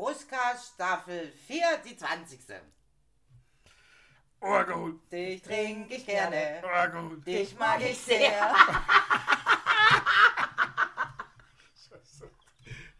Ruska Staffel 4, die 20. Ohrgeholt, Dich trinke ich gerne, Ohrgeholt. dich mag ich sehr.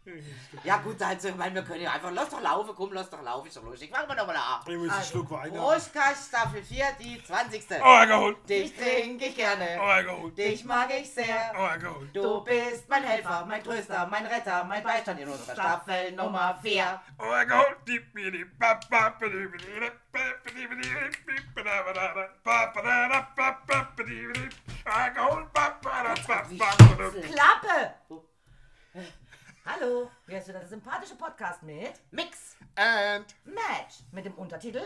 Ja gut, also, ich meine, wir können ja einfach, lass doch laufen, komm, lass doch laufen, ist doch lustig. Machen wir nochmal an. Ich muss einen Schluck Wein haben. Staffel 4, die 20. Ohrgeholt, Dich trinke ich gerne, Ohrgeholt, dich mag ich sehr. Ohrgeholt. Du bist mein Helfer, mein Tröster, mein Retter, mein Beistand in unserer Staffel Nummer 4. Ohrgeholt, die Bidi, ba, ba, bidi, bidi, bidi, ba, bidi, bidi, bidi, ba, da, ba, da, da, ba, ba, da, da, ba, ba, bidi, bidi. Ohrgeholt, ba, ba, da, ba, ba, ba, da. Klappe! Hallo, hier ist wieder der sympathische Podcast mit Mix. And, Match mit dem Untertitel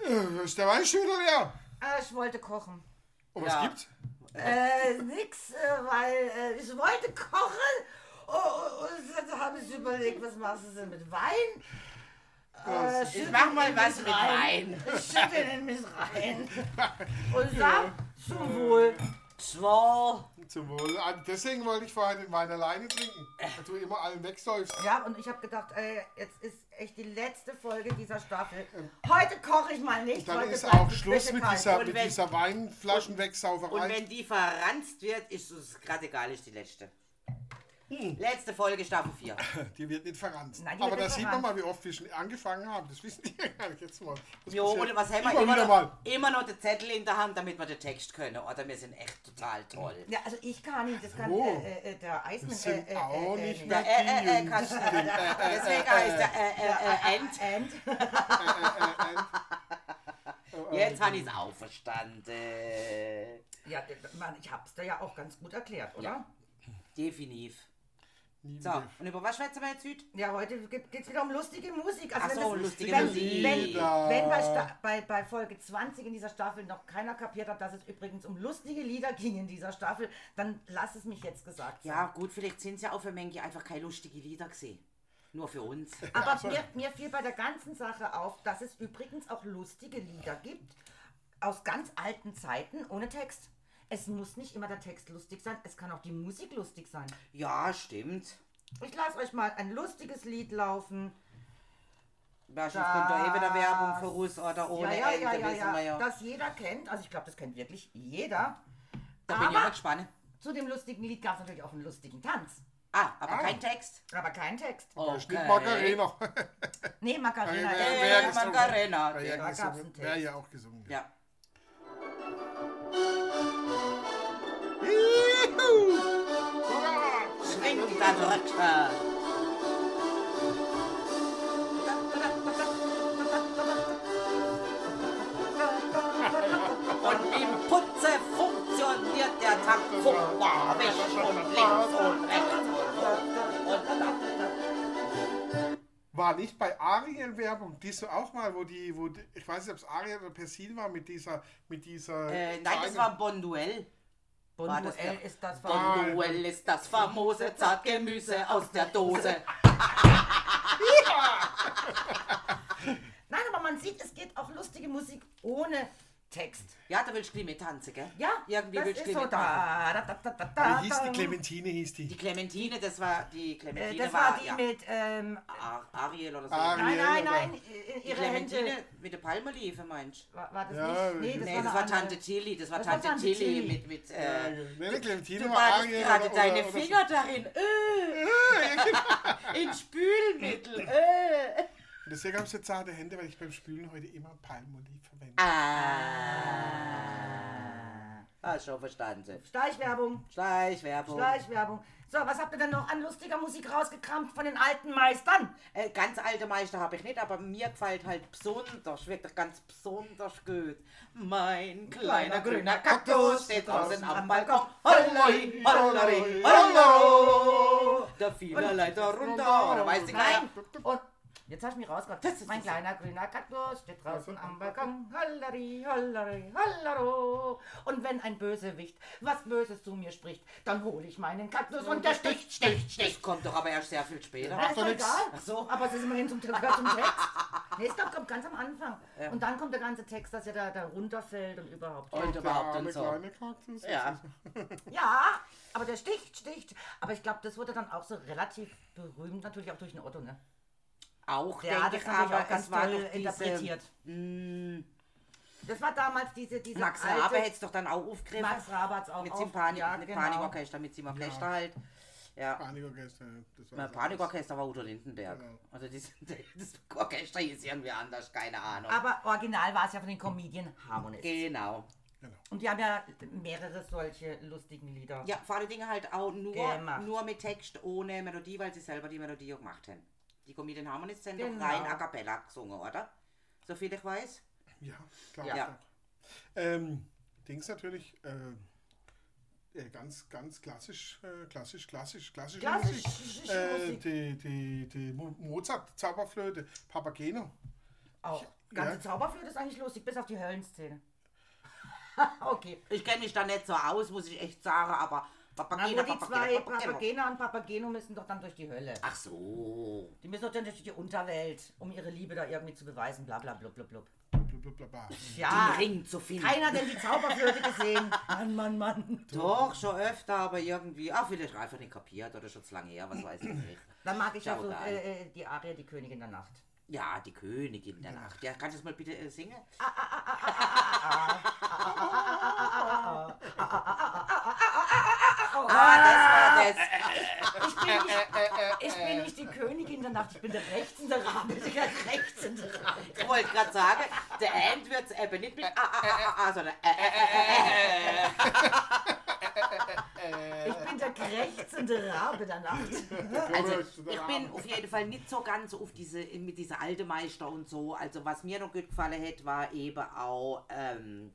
äh, ist der Wein schon wieder leer? äh, Ich wollte kochen. Und was Ja. gibt's? Äh, nix, äh, weil äh, ich wollte kochen oh, oh, und dann habe ich überlegt, was machst du denn mit Wein? Äh, Ich mach mal in was mit rein. Wein. Ich schütte ihn in mich rein. Und sag zum Wohl. Zum Wohl. Ah, Deswegen wollte ich vorher den Wein alleine trinken. Weil du immer allen wegsäufst. Ja, und ich habe gedacht, ey, jetzt ist echt die letzte Folge dieser Staffel. Heute koche ich mal nicht. Dann heute ist auch Schluss mit dieser, Und mit wenn- dieser Und Weinflaschenwegsauferei. wenn die verranzt wird, ist es gerade egal, ist die letzte. Hm. Letzte Folge Staffel 4. Die wird nicht verranzt. Nein, die Aber wird da nicht sieht man mal, wie oft wir schon angefangen haben. Das wissen die ja gar nicht jetzt mal. Das Jo, passiert und was haben wir? immer wieder noch, mal. immer noch den Zettel in der Hand, damit wir den Text können. Oder wir sind echt total toll. Ja, also ich kann nicht, das kann Oh. äh, äh, der Eismann. Das sind äh, äh, auch äh, nicht äh, mehr Der, äh, äh, äh, die kannst. Äh, äh, deswegen heißt der äh, äh, äh, End. End. Jetzt habe ich es auch verstanden. Ja, Mann, ich hab's dir ja auch ganz gut erklärt, oder? Ja. Definitiv. Nie So, wieder. und über was schwätzen wir jetzt heute? Ja, heute geht es wieder um lustige Musik. Ach wenn so, das- lustige wenn, Musik. Wenn, wenn bei, Sta bei, bei Folge 20 in dieser Staffel noch keiner kapiert hat, dass es übrigens um lustige Lieder ging in dieser Staffel, dann lass es mich jetzt gesagt sein. Ja, gut, vielleicht sind es ja auch für Mengi einfach keine lustigen Lieder gesehen. Nur für uns. Aber mir, mir fiel bei der ganzen Sache auf, dass es übrigens auch lustige Lieder gibt, aus ganz alten Zeiten, ohne Text. Es muss nicht immer der Text lustig sein, es kann auch die Musik lustig sein. Ja, stimmt. Ich lasse euch mal ein lustiges Lied laufen. Wahrscheinlich kommt da eh wieder Werbung für Russ oder ohne ja, ja, Ende, ja, ja, wissen wir ja, ja. das jeder kennt. Also ich glaube, das kennt wirklich jeder. Da bin ich mal Aber gespannt. zu dem lustigen Lied gab es natürlich auch einen lustigen Tanz. Ah, aber Ah. kein Text. Aber kein Text. Da ist nicht Okay. Macarena. Nee, Macarena. Wer Äh, gesungen? Macarena. Ja Da gab's einen gesungen. Text. Wer ja auch gesungen. Ja. Schwingt Röckchen. Und im Putze funktioniert der Takt vorwärts und links und rechts und. War nicht bei Ariel Werbung, die so auch mal, wo die, wo die, ich weiß nicht, ob es Ariel oder Persil war mit dieser, mit dieser. Äh, nein, das war Bonduell. Bonduell ist das Bonduell ist das famose Zartgemüse aus der Dose. Nein, aber man sieht, es geht auch lustige Musik ohne Text. Ja, da willst du mit tanzen, gell? Ja, Irgendwie das willst du so. Da, da, da, da, da, Wie hieß die. Clementine, hieß die. Die Clementine, das war die Äh, Clementine Das war die ja, mit, ähm, Ar- Ariel oder so. Ariel. nein, nein, oder- nein, Die ihre Clementine Hände. mit der Palmolive, meinst du? War, war das Ja, nicht? Nee, das Nee, war. Tante Tilly, das war Tante Tante Tilly mit, mit, Ja, äh, nee, Clementine du war warst Ariel. gerade oder- deine Finger darin, äh, in Spülmittel, äh. Und deswegen habe ich so zarte Hände, weil ich beim Spülen heute immer Palmolive verwende. Ah. Hast schon verstanden. Schleichwerbung, Schleichwerbung. Schleichwerbung. So, was habt ihr denn noch an lustiger Musik rausgekramt von den alten Meistern? Äh, ganz alte Meister habe ich nicht, aber mir gefällt halt besonders, wirklich ganz besonders gut. Mein kleiner grüner Kaktus steht draußen am Balkon. Holloi, holloi, holloi. Da fiel er leider runter, oder weiß ich Nein. nicht. Und jetzt hast du mich ist- Mein kleiner grüner Kaktus steht draußen am Balkon. Hollari, hollari, hollaro. Und wenn ein Bösewicht was Böses zu mir spricht, dann hole ich meinen Kaktus und der sticht, sticht, sticht. Das kommt doch aber erst sehr viel später. Ja, ist doch egal. Ach so. Aber es ist immerhin zum, zum Text. Nee, es kommt, ganz am Anfang. Und dann kommt der ganze Text, dass er da, da runterfällt und überhaupt. Und Der überhaupt und so. kleine Kaktus. Ja. Ja, aber der sticht, sticht. Aber ich glaube, das wurde dann auch so relativ berühmt, natürlich auch durch den Otto, ne? Auch, Der hat denke das ich, aber auch ganz es war toll doch diese, interpretiert. Mm, Das war damals diese, diese Max alte... Rabe hätte es doch dann auch aufgegriffen. Max Rabe hat's auch mit auf- seinem Panik, ja, mit genau. Panikorchester, mit seinem Flechter halt. Ja. Panikorchester. Das war Na, Panikorchester war Udo Lindenberg. Genau. Also das, das Orchester hieß irgendwie anders, keine Ahnung. Aber original war es ja von den Comedian Harmonists. genau. Und die haben ja mehrere solche lustigen Lieder. Ja, vor allen Dingen halt auch nur, Gemacht. nur mit Text, ohne Melodie, weil sie selber die Melodie auch gemacht haben. Die Comedian Harmonists sind Genau. doch rein a cappella gesungen, oder? Soviel ich weiß. Ja, klar. Ja. Ähm, Dings natürlich, äh, äh, ganz, ganz klassisch, äh, klassisch, klassisch, klassische Klassisch, Musik. Äh, die, die, die Mo- Mozart, Zauberflöte, Papageno. Auch. Ganze Ja. Zauberflöte ist eigentlich lustig, bis auf die Höllenszene. okay. Ich kenne mich da nicht so aus, muss ich echt sagen, aber Papagena, wo die zwei Papagena, und Papageno müssen doch dann durch die Hölle. Ach so. Die müssen doch dann durch die Unterwelt, um ihre Liebe da irgendwie zu beweisen, bla bla blub blub blub. Blablabla. Ja, Den Ring zu finden. keiner hat denn die Zauberflöte gesehen. Mann, Mann, Mann. Doch, schon öfter, aber irgendwie, ach, vielleicht einfach nicht kapiert oder schon zu lange her, was weiß ich nicht. Dann mag ich ja so äh, äh, die Arie, die Königin der Nacht. Ja, die Königin der Nacht. Ja, kannst du das mal bitte äh, singen? Ah, das war das. Ich bin, nicht, ich bin nicht die Königin der Nacht, ich bin der rechtende Rabe. Der rechtende Rabe. Ich wollte gerade sagen, der End wird es eben nicht mit A, A, A, A, A, sondern Ä, Ä, Ä, Ich bin der krächzende Rabe der Nacht. Also, ich bin auf jeden Fall nicht so ganz auf diese, mit dieser alte Meister und so. Also, was mir noch gut gefallen hat, war eben auch, ähm,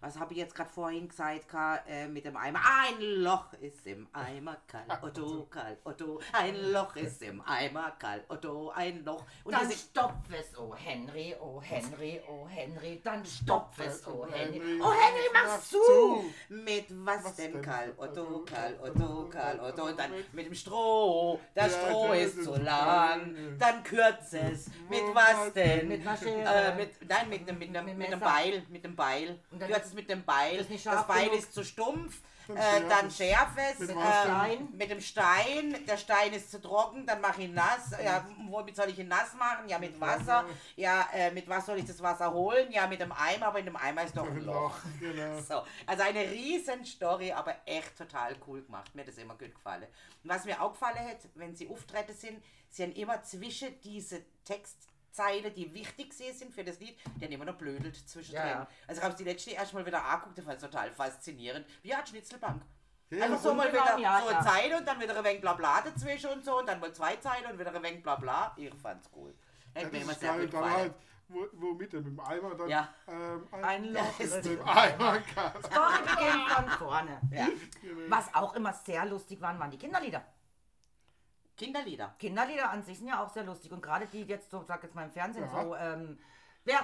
was habe ich jetzt gerade vorhin gesagt, Ka, äh, mit dem Eimer? Ein Loch ist im Eimer, Karl Otto, Karl Otto. Ein Loch ist im Eimer, Karl Otto, ein Loch. Und Dann stopf es, oh Henry, oh Henry, oh Henry, dann stopf es, oh Henry. Henry, Oh Henry, mach's zu! mit was, Was denn? Karl Otto, Karl Otto, Karl Otto. Und dann mit dem Stroh, das Ja, Stroh ist zu lang. Dann kürzt es. Mit was denn? Mit Schere. Äh, mit, nein, mit, einem- mit, einem- Mit mit einem. Beil. Mit dem Beil. Und dann Kürzt es mit dem Beil. ist nicht Das Beil ist zu stumpf. Dann Äh, dann es. schärf es. Mit äh, mit dem Stein. Der Stein ist zu trocken. Dann mach ich ihn nass. Ja, womit soll ich ihn nass machen? Ja, mit Wasser. Ja, äh, mit was soll ich das Wasser holen? Ja, mit dem Eimer. Aber in dem Eimer ist doch ein Loch. Genau. So, also eine riesen Story, aber echt total cool gemacht. Mir hat das immer gut gefallen. Und was mir auch gefallen hat, wenn sie Auftritte sind, sie haben immer zwischen diese Textzeile, die wichtig sind für das Lied, die haben immer noch blödelt zwischendrin. Ja, ja. Also ich habe die letzte erst mal wieder angeguckt, das fand ich total faszinierend. Wie eine Schnitzelbank. Ja, Einfach so mal genau, wieder ja, so ja. eine Zeile und dann wieder ein wenig Blabla dazwischen und so und dann mal zwei Zeilen und wieder ein wenig Blabla. Ich fand's cool. Ja, Hat mir das immer ist sehr gut Dann gefallen. halt, wo, wo mit dem, mit dem Eimer dann. Ja. Ähm, Ein Loch ist ist Mit im dem Eimer. Story beginnt von vorne. Ja. Was auch immer sehr lustig waren, waren die Kinderlieder. Kinderlieder. Kinderlieder an sich sind ja auch sehr lustig und gerade die jetzt so, sag jetzt mal im Fernsehen Ja. so, ähm, wer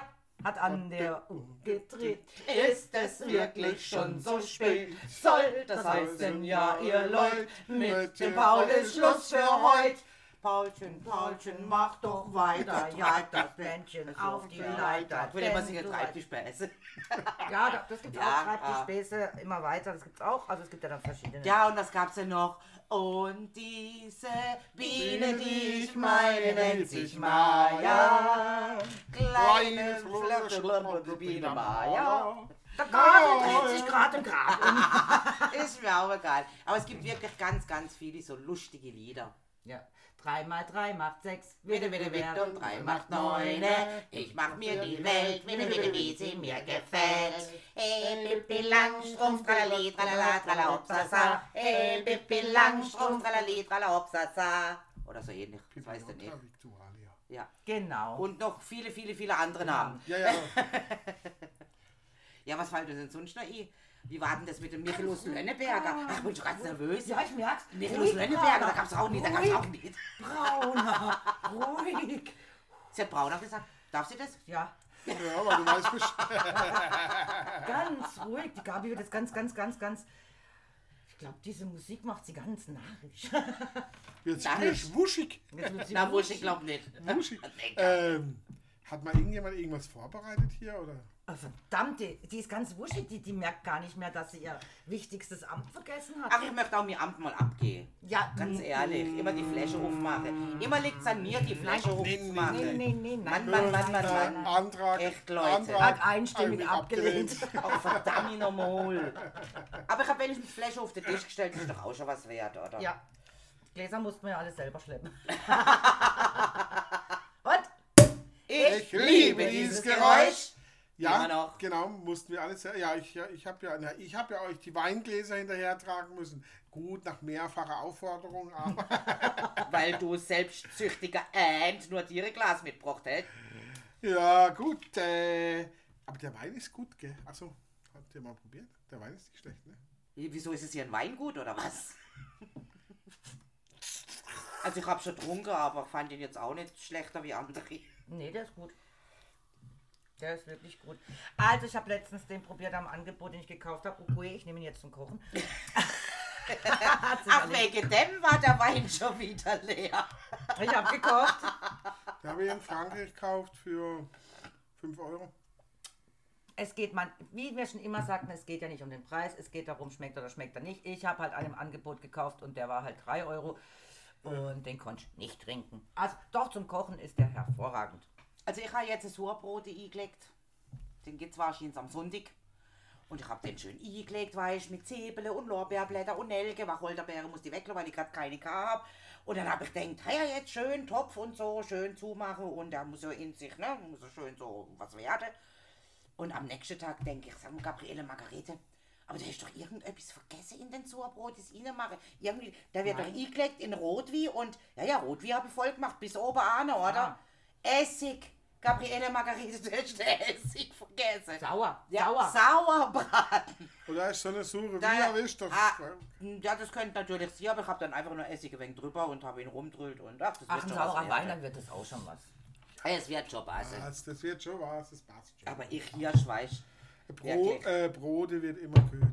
hat an der Uhr gedreht? Ist es wirklich schon so spät? Soll das heißen, ja, ihr Leut, mit dem Paul ist Schluss für heut. Paulchen, Paulchen, mach doch weiter, jagt das Bändchen auf die Leiter. Ich will immer singen, du treib weißt- die Späße. Ja, da- das gibt Ja, auch, treibt ah. die Späße immer weiter, das gibt's auch, also es gibt ja dann verschiedene. Ja, und was gab's denn noch? Und diese Biene, die ich meine, nennt sich Maya. Kleine, flache Biene Maya. Der Garten dreht sich gerade im Grab um. Ist mir auch egal. Aber es gibt wirklich ganz, ganz viele so lustige Lieder. Ja. 3 mal 3 macht 6. Witte, witte, witte und drei macht neune. Ich mach mir die Welt, witte, witte, wie sie mir gefällt. Hey, Pippi Langstrumpf, tralali, tralala, trala, hopsasa. Hey, Pippi Langstrumpf, tralali, trala, hopsasa. Oder so ähnlich, das weißt du nicht. Ja. Genau. Und noch viele, viele, viele andere Namen. Ja, ja. Ja, was fällt uns denn sonst noch ein? Wie war denn das mit dem Michelus Lönneberger? Ach, ich bin schon ganz nervös. ja, ich merk's. Michelus Lönneberger, da gab's auch nicht, da gab's auch nicht. Brauner, ruhig. Sie hat Brauner gesagt. Darf sie das? Ja, ja, aber du weißt Bescheid. ganz ruhig. Die Gabi wird jetzt ganz, ganz, ganz, ganz. Ich glaube, diese Musik macht sie ganz narrisch. Jetzt ich? ich wuschig. Jetzt wird sie Na, wuschig. ich glaub nicht. wuschig. Ähm, hat mal irgendjemand irgendwas vorbereitet hier? Oder? Oh, verdammt, die, die ist ganz wuschig, die, die merkt gar nicht mehr, dass sie ihr wichtigstes Amt vergessen hat. Ach, ich möchte auch mir Amt mal abgehen. ja, Ganz ehrlich, immer die Fläche aufmachen. Immer liegt es an mir, die nee, aufzumachen. Nee, nee, nee, nein. Mann, Mann, Mann, Mann, Äh, Mann. Antrag. Echt, Leute. Antrag Hat einstimmig abgelehnt. Oh, verdammt nochmal. Aber ich habe wenigstens Fläche auf den Tisch gestellt, das ist doch auch schon was wert, oder? Ja, Gläser mussten wir ja alles selber schleppen. Und? Ich, Ich liebe dieses Geräusch. Ja, genau, mussten wir alles. Ja, ich, ja, ich habe ja, ich hab ja euch die Weingläser hinterher tragen müssen. Gut, nach mehrfacher Aufforderung, aber Weil du selbstsüchtiger and nur dir ein Glas mitgebracht hättest. ja, gut. Äh, aber der Wein ist gut, gell? Achso, habt ihr mal probiert? Der Wein ist nicht schlecht, ne? Wieso ist es hier ein Weingut oder was? Also ich habe schon getrunken, aber fand ihn jetzt auch nicht schlechter wie andere. Nee, der ist gut. Der ist wirklich gut. Also, ich habe letztens den probiert am Angebot, den ich gekauft habe. Okay, ich nehme ihn jetzt zum Kochen. Ach, wegen dem war der Wein schon wieder leer. ich habe gekocht. Den habe ich in Frankreich gekauft für 5 Euro. Es geht man, wie wir schon immer sagten, es geht ja nicht um den Preis, es geht darum, schmeckt oder schmeckt er nicht. Ich habe halt einen im Angebot gekauft und der war halt 3 Euro und den konnte ich nicht trinken. Also doch zum Kochen ist der hervorragend. Also ich habe jetzt ein Sauerbrot eingelegt. Den gibt es wahrscheinlich am Sonntag. Und ich habe den schön eingelegt, weißt mit Zwiebeln und Lorbeerblätter und Nelke. Wacholderbeere muss die weglassen, weil ich gerade keine habe. Und dann habe ich gedacht, hey, jetzt schön Topf und so, schön zumachen. Und der muss so in sich, ne, muss so schön so was werden. Und am nächsten Tag denke ich, sag mal, Gabriele Margarete, aber du hast doch irgendetwas vergessen in den Sauerbrot, das reinmachen. Irgendwie, der wird doch eingelegt in Rotwein und, ja, ja, Rotwein habe ich voll gemacht, bis oben an, oder? Essig. Gabriele Margarete, Essig vergessen. Sauer, Ja, sauer. Sauerbraten. Oder ist so eine Da- wie erwischt? Das ah, ja, das könnte natürlich sein, aber ich habe dann einfach nur Essig ein wenig drüber und habe ihn rumdrüllt und ach, das Ach, wird ein schon was saurer. Wein, dann wird das auch schon was. Es wird schon passen. das, das wird schon was, das passt schon. Aber ich hier schweig. Bro, äh, Brote wird immer gut.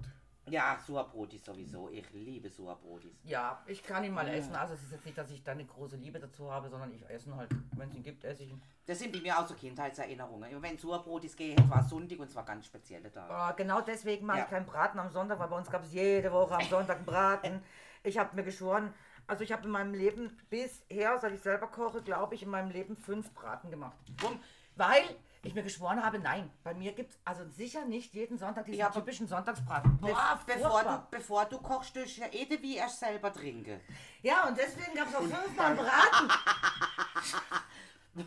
Ja, Sauerbrotis sowieso. Ich liebe Sauerbrotis. Ja, ich kann ihn mal essen. Also es ist jetzt nicht, dass ich da eine große Liebe dazu habe, sondern ich esse ihn halt. Wenn es ihn gibt, esse ich ihn. Das sind die mir auch so Kindheitserinnerungen. Wenn Sauerbrotis geht, war Sonntag und zwar ganz spezielle Tage. Oh, genau deswegen mache Ja. ich keinen Braten am Sonntag, weil bei uns gab es jede Woche am Sonntag einen Braten. Ich habe mir geschworen, also ich habe in meinem Leben bisher, seit ich selber koche, glaube ich, in meinem Leben fünf Braten gemacht. Bumm. Weil ich mir geschworen habe, nein, bei mir gibt es also sicher nicht jeden Sonntag diesen Ja, typischen Sonntagsbraten. Boah, bevor, du, bevor du kochst, du ja eh wie erst selber trinken. Ja, und deswegen gab es auch fünfmal Braten.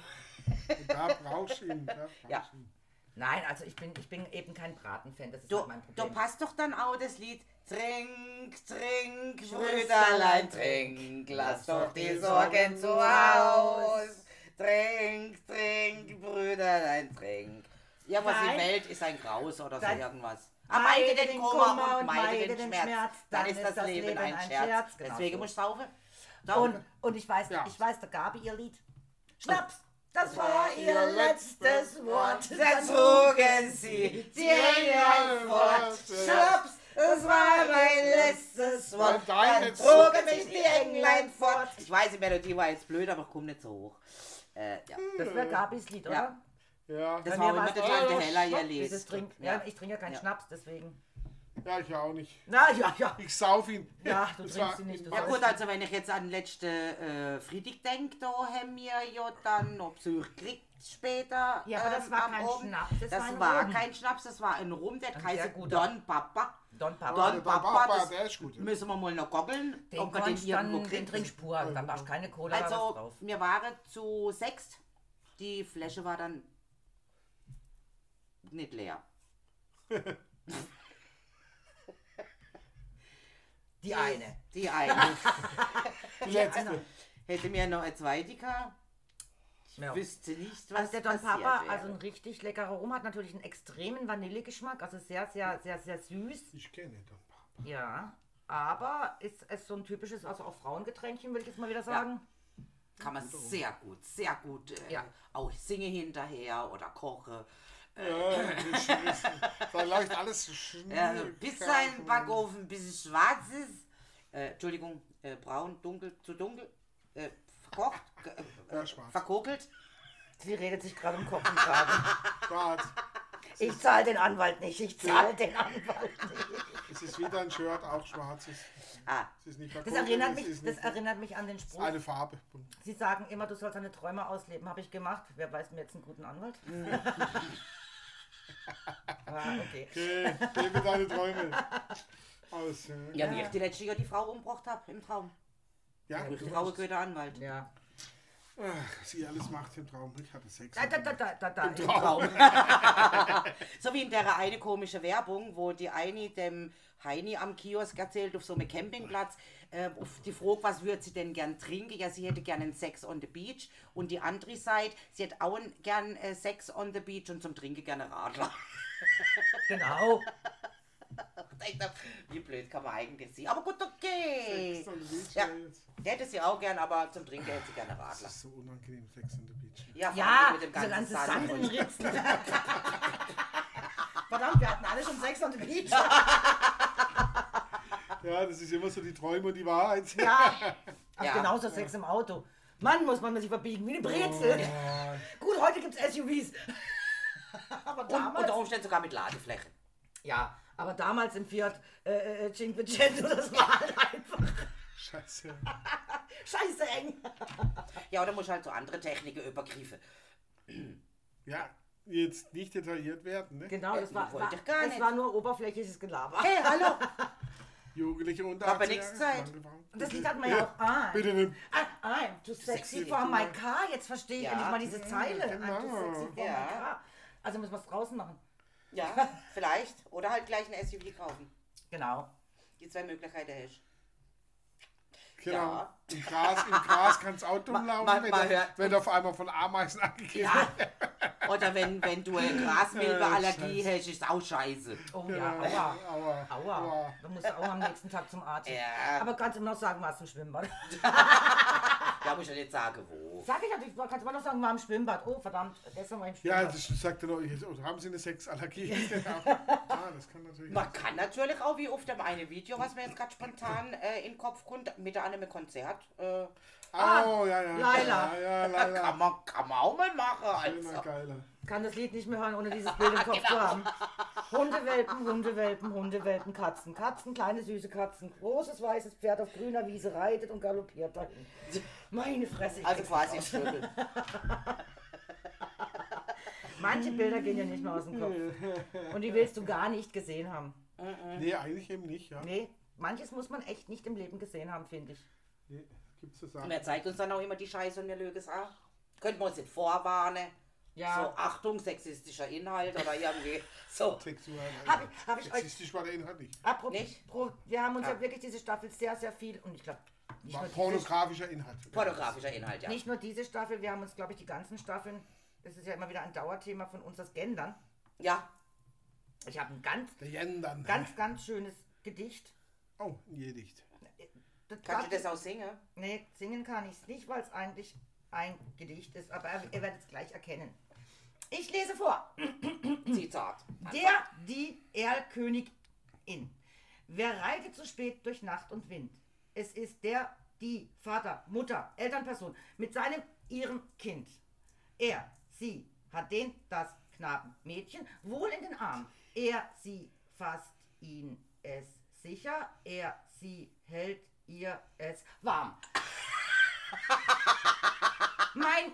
Da brauchst du ihn. Da brauchst Ja. du ihn. Nein, also ich bin, ich bin eben kein Bratenfan, das ist Du, halt mein du Problem. passt doch dann auch das Lied Trink, trink, Brüderlein, trink, lass doch die Sorgen zu Haus. Trink, trink, Brüderlein, trink. Irgendwas in Nein. der Welt ist ein Graus oder so Dann irgendwas. meide Meide den Kummer und meide den Schmerz, dann ist das Leben ein Scherz. Genau Deswegen so. musst du saufen. Und, und ich weiß, Ja. ich weiß, der Gabi ihr Lied. Schnaps, das war ihr letztes Wort. Dann trugen sie die Engel fort. Schnaps, das war mein letztes Wort. Dann trugen mich die Englein fort. Ich weiß, die Melodie war jetzt blöd, aber ich komme nicht so hoch. Äh, ja. Das wäre Gabis Lied, oder? Ja. Ja. Das Bei war mir immer war's der auch Tante noch Heller ihr Schnaps, Lied. Dieses Trink, ja. ich trinke ja keinen Ja. Schnaps, deswegen. ja, ich auch nicht. Na ja, ja. Ich sauf ihn. Ja, du Das trinkst sie nicht. Du Ja gut, also wenn ich jetzt an letzte äh, Freitag denke, da haben wir ja dann noch Besuch gekriegt später. Ja, aber das war am kein Abend. Schnaps, das Das, war ein war Rum. kein Schnaps, das war ein Rum, der heißt. Don Papa. Don Papa. Don der Papa, Papa, das der ist gut. müssen wir mal noch goggeln, Den ob den dann, den trinkst pur, da machst du keine Cola Also, drauf. wir waren zu sechst. Die Flasche war dann nicht leer. Die eine. Die eine. Die letzte. Hätte mir noch eine zweite gehabt. Ich Ja. wüsste nicht, was Also der Don Papa, wäre. also ein richtig leckerer Rum, hat natürlich einen extremen Vanillegeschmack, also sehr, sehr, sehr, sehr süß. Ich kenne den Papa. Ja, aber ist es so ein typisches, also auch Frauengetränkchen, will ich jetzt mal wieder sagen. Kann man sehr gut, sehr gut äh, Ja. auch singen hinterher oder kochen. Ja, da läuft alles schnell. Äh, bis sein Backofen ein bisschen schwarz ist. Äh, Entschuldigung, äh, braun, dunkel, zu dunkel. Äh, verkocht, ge- äh, schwarz. verkokelt. Sie redet sich gerade im Kopf und Kragen. Schwarz. Ich zahle den Anwalt nicht. Ich zahle den Anwalt nicht. Es ist wieder ein Shirt, auch schwarzes. Ah, Es ist nicht Das erinnert, es mich, ist das nicht- erinnert mich an den es Spruch. eine Farbe. Sie sagen immer, du sollst deine Träume ausleben. Habe ich gemacht. Wer weiß mir jetzt einen guten Anwalt? ah, okay. Okay, lebe deine Träume aus. Ja, ja, wie ich die letzte Jahr die Frau umgebracht habe im Traum. Ja Die du Frau hast, gehört der Anwalt. Ja. ach, sie alles macht im Traum. Ich hatte Sex. Da, da, da, da, da, da. Im Traum. So wie in der eine komische Werbung, wo die eine dem Heini am Kiosk erzählt, auf so einem Campingplatz, äh, auf die Frage, was würde sie denn gern trinken? Ja, sie hätte gern einen Sex on the Beach. Und die andere Seite, sie hätte auch gern äh, Sex on the Beach und zum Trinken gerne Radler. Genau. Ich dachte, wie blöd kann man eigentlich sein? Aber gut, okay. Sex on the Beach, Ja. Der hätte sie auch gern, aber zum Trinken hätte sie gerne Das Radler. ist so unangenehm, Sex on the Beach. Ja, Ja, mit dem ganzen ganze Sand. Den Ritzen. Verdammt, wir hatten alle schon Sex on the Beach. Ja, das ist immer so die Träume und die Wahrheit. Ja. Ach, Ja. genauso Sex im Auto. Mann, muss man sich verbiegen, wie eine Brezel. Gut, heute gibt es SUVs. aber Und damals... unter Umständen sogar mit Ladefläche. ja, aber damals im Fiat äh, äh, Cinquecento, das war halt einfach Scheiße. scheiße eng. Ja, oder muss halt so andere Techniken übergreifen. Ja, jetzt nicht detailliert werden, ne? Genau, das Äh, war, wollte war, ich gar das nicht. war nur oberflächliches Gelaber. Hey, hallo! Jugendliche unter Hab ja 18 nix Jahre, Zeit. das Lied hat man ja auch. Ah, Bitte nimm. I'm too sexy Sexy, for my ja. car. Jetzt verstehe ich Ja. endlich mal diese Zeile. I'm too genau. sexy for Ja. my car. Also müssen wir es draußen machen. Ja, vielleicht. Oder halt gleich ein SUV kaufen. Genau. Die zwei Möglichkeiten hast Genau. Ja. Im Gras, im Gras kann es auch dumm laufen, ma- wenn, ma du- wenn du auf einmal von Ameisen angegriffen Ja. Oder wenn, wenn du eine Grasmilbeallergie Scheiße. hast, ist auch scheiße. Oh Genau. ja, aua. Aua. Aua. Aua. Da musst du auch am nächsten Tag zum Arzt. Ja. Aber kannst du immer noch sagen, warst du im Schwimmbad? Da muss ich ja nicht sagen, wo. Sag ich natürlich, kannst du immer noch sagen, war im Schwimmbad. Oh, verdammt, gestern war ich im Ja, Schwimmbad. das sagt er noch, jetzt, oh, haben Sie eine Sexallergie? ja, das kann natürlich Man kann natürlich auch, wie auf dem einen Video, was mir jetzt gerade spontan äh, in den Kopf kommt, mit einem Konzert, äh, Oh, ja, ja. Laila. Ja, ja, Laila. kann, man, kann man auch mal machen. Schöner, Also. geiler. Kann das Lied nicht mehr hören, ohne dieses Bild im Kopf zu haben. Hundewelpen, Hundewelpen, Hundewelpen, Katzen. Katzen, kleine süße Katzen. Großes weißes Pferd auf grüner Wiese reitet und galoppiert dahin. Meine Fresse. ich Also quasi ein. Manche Bilder gehen ja nicht mehr aus dem Kopf. Und die willst du gar nicht gesehen haben. Nee, eigentlich eben nicht, ja. Nee, manches muss man echt nicht im Leben gesehen haben, finde ich. Nee, gibt's zu Und sagen. er zeigt uns dann auch immer die Scheiße und wir lügen es auch. Könnten wir uns nicht vorwarnen. Ja. So, Achtung, sexistischer Inhalt oder irgendwie. So. Sexual. Hab ich- hab ich euch- Sexistisch war der Inhalt nicht. Apropos, Nicht? Pro, wir haben uns ja. Ja. wirklich diese Staffel sehr, sehr viel und ich glaube, pornografischer Inhalt. Pornografischer Inhalt, ja. nicht nur diese Staffel, wir haben uns, glaube ich, die ganzen Staffeln, das ist ja immer wieder ein Dauerthema von uns, das Gendern. Ja. Ich habe ein ganz, Der Jendern. ganz, ganz schönes Gedicht. Oh, ein Gedicht. Das Kannst du das auch singen? Nee, singen kann ich es nicht, weil es eigentlich ein Gedicht ist, aber ihr werdet es gleich erkennen. Ich lese vor. Zitat. Der, die Erlkönigin. Wer reitet so spät durch Nacht und Wind? Es ist der, die Vater, Mutter, Elternperson mit seinem, ihrem Kind. Er, sie hat den, das Knabenmädchen wohl in den Arm. Er, sie fasst ihn es sicher. Er, sie hält ihr es warm. Mein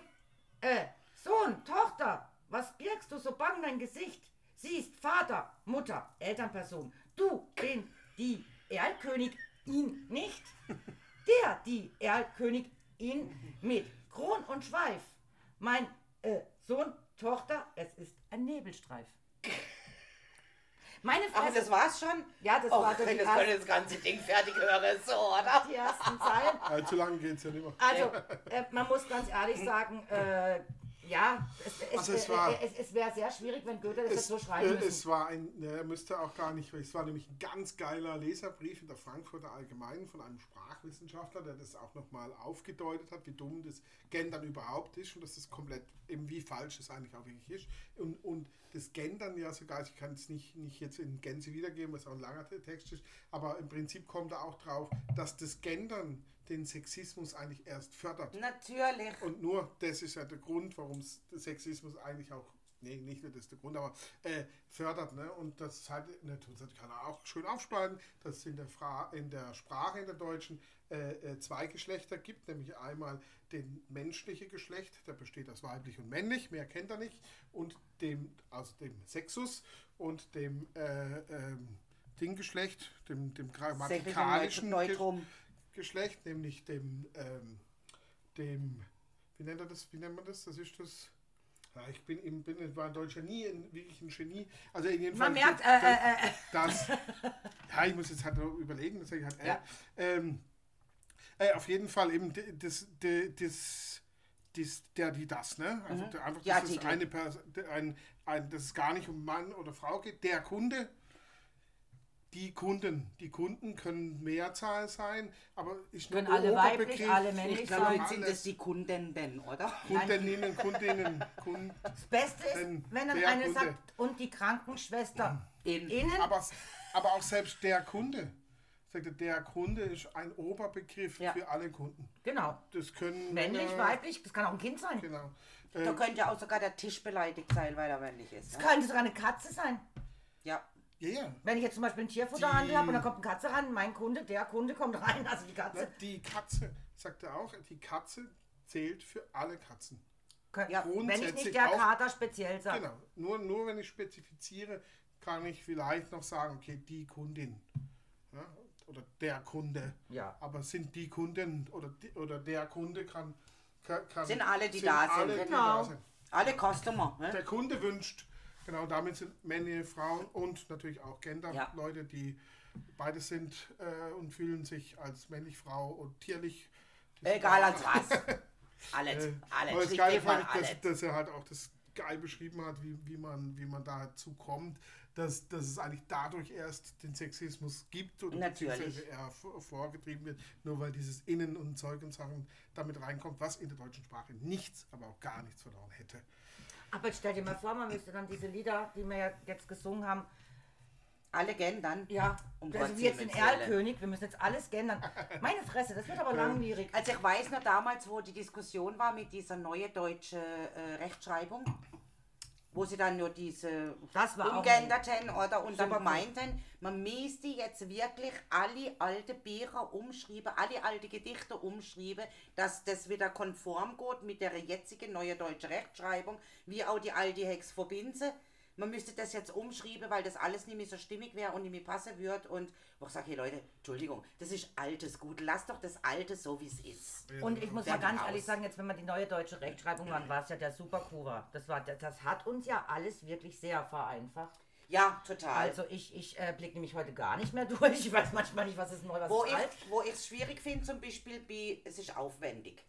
äh, Sohn, Tochter, was birgst du so bang dein Gesicht? Siehst Vater, Mutter, Elternperson, du, den, die Erlkönig, ihn nicht. Der, die Erlkönig, ihn mit Kron und Schweif. Mein äh, Sohn, Tochter, es ist ein Nebelstreif. Meine Ach, Fresse, das war's schon? Ja, das oh, war wenn das das könnte erste- das ganze Ding fertig hören, so, oder? die ersten Zeilen. Allzu lange geht's ja nicht mehr. Also, äh, man muss ganz ehrlich sagen, äh, ja, es, es, Also es äh, war- äh, es, es wäre sehr schwierig, wenn Goethe das jetzt Es, so schreiben äh, müsste. es war ein, er müsste auch gar nicht, es war nämlich ein ganz geiler Leserbrief in der Frankfurter Allgemeinen von einem Sprachwissenschaftler, der das auch nochmal aufgedeutet hat, wie dumm das Gendern überhaupt ist und dass das komplett, eben wie falsch es eigentlich auch wirklich ist. Und, und das Gendern ja sogar, ich kann es nicht, nicht jetzt in Gänze wiedergeben, was auch ein langer Text ist, aber im Prinzip kommt er auch drauf, dass das Gendern den Sexismus eigentlich erst fördert. Natürlich. Und nur das ist ja der Grund, warum Sexismus eigentlich auch nee, nicht nur das ist der Grund, aber äh, fördert. Ne? Und das halt, ne, das kann er auch schön aufspalten, dass es in der, Fra in der Sprache, in der deutschen, äh, äh, zwei Geschlechter gibt, nämlich einmal den menschliche Geschlecht, der besteht aus weiblich und männlich, mehr kennt er nicht, und dem, also dem Sexus und dem äh, ähm, Dinggeschlecht, dem, dem grammatikalischen Ge Geschlecht, nämlich dem, ähm, dem, wie nennt er das, wie nennt man das? Das ist das. Ja, ich bin, im, bin war in Deutschland nie ein, wirklich ein Genie. Also in jedem Man Fall. merkt, äh, äh, äh. Das, ja, ich muss jetzt halt noch überlegen, das ich halt, äh, Ja. ähm, äh, auf jeden Fall eben das, das, das, der, die, das, ne? Also der- einfach, dass es Artikel. eine Pers der- ein, ein, dass es gar nicht um Mann oder Frau geht. Der Kunde, die Kunden, die Kunden können Mehrzahl sein, aber ich Können nur alle weiblich, alle männlich sein. jetzt sind das die Kundenden, oder? Kundinnen, Kundinnen, Kunden. Das Beste ist, Wenn dann der eine Kunde- sagt, und die Krankenschwester In. innen, Aber, aber auch selbst der Kunde. Sagte, der Kunde ist ein Oberbegriff Ja. für alle Kunden. genau, Das können männlich, Männer- weiblich, das kann auch ein Kind sein. Genau. Da Äh, könnte ja auch sogar der Tisch beleidigt sein, weil er männlich ist. Das Ne? könnte sogar eine Katze sein. Ja. Ja, ja. Wenn ich jetzt zum Beispiel einen Tierfutterhandel habe und da kommt eine Katze ran, mein Kunde, der Kunde kommt rein, also die Na, Katze. Die Katze, sagt er auch, die Katze zählt für alle Katzen. Ja, wenn ich nicht der auch- Kater speziell sage. Genau. Nur, nur wenn ich spezifiziere, kann ich vielleicht noch sagen, okay, die Kundin. Ja, oder der Kunde. Ja. Aber sind die Kunden oder, die, oder der Kunde kann, kann, Sind alle, die da sind. alle, die Genau. da sind. Alle Customer. Ne? Der Kunde wünscht, genau damit sind Männer, Frauen und natürlich auch Gender, Ja. Die beides sind äh, und fühlen sich als männlich, Frau und tierlich. Egal als was. Alles. Äh, Alles. aber das Geile fand ich, dass, dass er halt auch das geil beschrieben hat, wie, wie, man, wie man dazu kommt, dass, dass es eigentlich dadurch erst den Sexismus gibt Natürlich. beziehungsweise er vor- vorgetrieben wird, nur weil dieses Innen und Zeug und Sachen damit reinkommt, was in der deutschen Sprache nichts, aber auch gar nichts verloren hätte. Aber jetzt stell dir mal vor, man müsste dann diese Lieder, die wir ja jetzt gesungen haben, Alle gendern. ja, Um also Gottes wie jetzt den. Erlkönig, wir müssen jetzt alles gendern. Meine Fresse, das wird aber langwierig. Also ich weiß noch damals, wo die Diskussion war mit dieser neuen deutschen äh, Rechtschreibung, wo sie dann nur diese umgeänderten oder und cool. meinten, man müsste jetzt wirklich alle alte Bücher umschreiben, alle alte Gedichte umschreiben, dass das wieder konform geht mit der jetzigen neuen deutschen Rechtschreibung, wie auch die alte Hex verbindet. Man müsste das jetzt umschreiben, weil das alles nicht mehr so stimmig wäre und nicht mehr passen wird. Und wo ich sage, hey Leute, Entschuldigung, das ist altes Gut. Lasst doch das Alte so, wie es ist. Und ich muss mal Fertig ganz aus. ehrlich sagen, jetzt wenn wir die neue deutsche Rechtschreibung waren, war es ja der Superkuva. Das war, das hat uns ja alles wirklich sehr vereinfacht. Ja, total. Also ich, ich äh, blicke nämlich heute gar nicht mehr durch. Ich weiß manchmal nicht, was ist neu, was wo ist ich alt. wo ich es schwierig finde, zum Beispiel, bei, es ist aufwendig.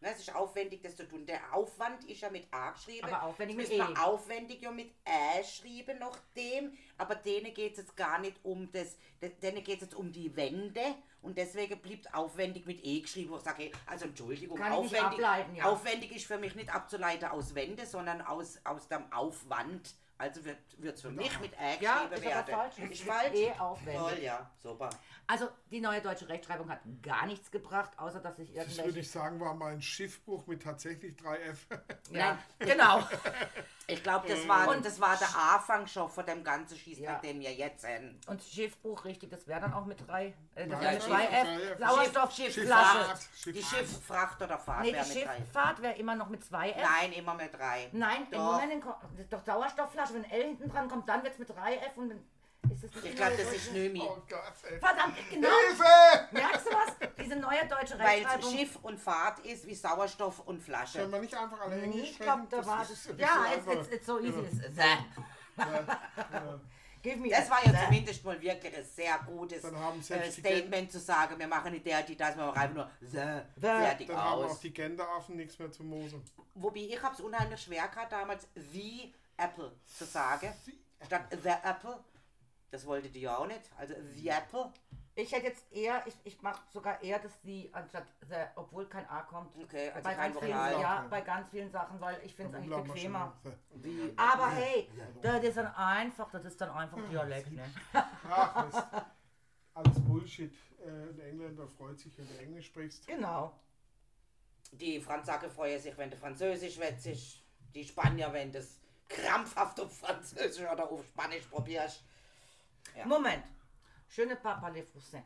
Ne, es ist aufwendig, das zu tun. Der Aufwand ist ja mit A geschrieben. Aber aufwendig mit E. aufwendig ja mit Ä schreiben noch dem. Aber denen geht es jetzt gar nicht um das, de- denen geht es jetzt um die Wände. Und deswegen bleibt aufwendig mit E geschrieben. Wo ich sage, also Entschuldigung, Kann ich nicht aufwendig, ableiten, ja. aufwendig ist für mich nicht abzuleiten aus Wände, sondern aus, aus dem Aufwand. Also wird es für mich mit Ä Ja, geschrieben ist werden. falsch. Ist falsch? E aufwendig. Toll, ja, super. Also die neue deutsche Rechtschreibung hat gar nichts gebracht, außer dass ich Das würde irgendwelche... ich sagen, war mal ein Schiffbruch mit tatsächlich 3F. Ja, genau. Ich glaube, das war, und das war der Anfang schon von dem ganzen Schießtag, Ja. den wir jetzt sind. Und Schiffbuch, richtig, das wäre dann auch mit drei, äh, das Nein, wäre mit Schiff- zwei F. Schiff- Sauerstoffschifflasche. Schifffahrt. Die Schifffahrt. Schiff, Fracht oder Fahrt Nee, wäre die mit drei. Schifffahrt wäre immer noch mit zwei F. Nein, immer mit drei. Nein, im Doch. Moment, das ist doch Sauerstoffflasche, wenn L hinten dran kommt, dann wird es mit 3F und dann ist es nicht Ich die glaube, neue das ist deutsche- Nömi. Oh Gott, ey. Verdammt, genau. Hilfe! Merkst du was? Diese neue deutsche Weil Rechtschreibung. Schiff und Fahrt ist wie Sauerstoff und Können Flasche. wir nicht einfach alle Nee, Englisch ich glaube, sprechen? da war ist das. nicht Ja, so it's, einfach. it's, it's so easy. It's, Ja. Give me Das a- war ja zumindest mal wirklich ein sehr gutes Dann haben äh, selbst die Statement zu sagen, wir machen nicht der, die das, wir machen einfach nur the, fertig Dann haben auch die Genderaffen nichts mehr zu mosen. Wobei ich habe es unheimlich schwer gehabt, damals the Apple zu sagen, statt the Apple. Das wollte die ja auch nicht. Also the Apple. Ich hätte jetzt eher, ich, ich mache sogar eher das die anstatt the, obwohl kein A kommt. Okay, also bei kein ganz vielen, ja, bei ganz vielen Sachen, weil ich finde es eigentlich bequemer. Wie, Aber hey, das ist dann einfach, das ist dann einfach Dialekt, ne? Ach, das ist alles Bullshit. Äh, der Engländer freut sich, wenn du Englisch sprichst. Genau. die Franzaken freuen sich, wenn du Französisch witzig, die Spanier, wenn das krampfhaft auf Französisch oder auf Spanisch probierst. Ja. Moment. Je ne parle pas les français.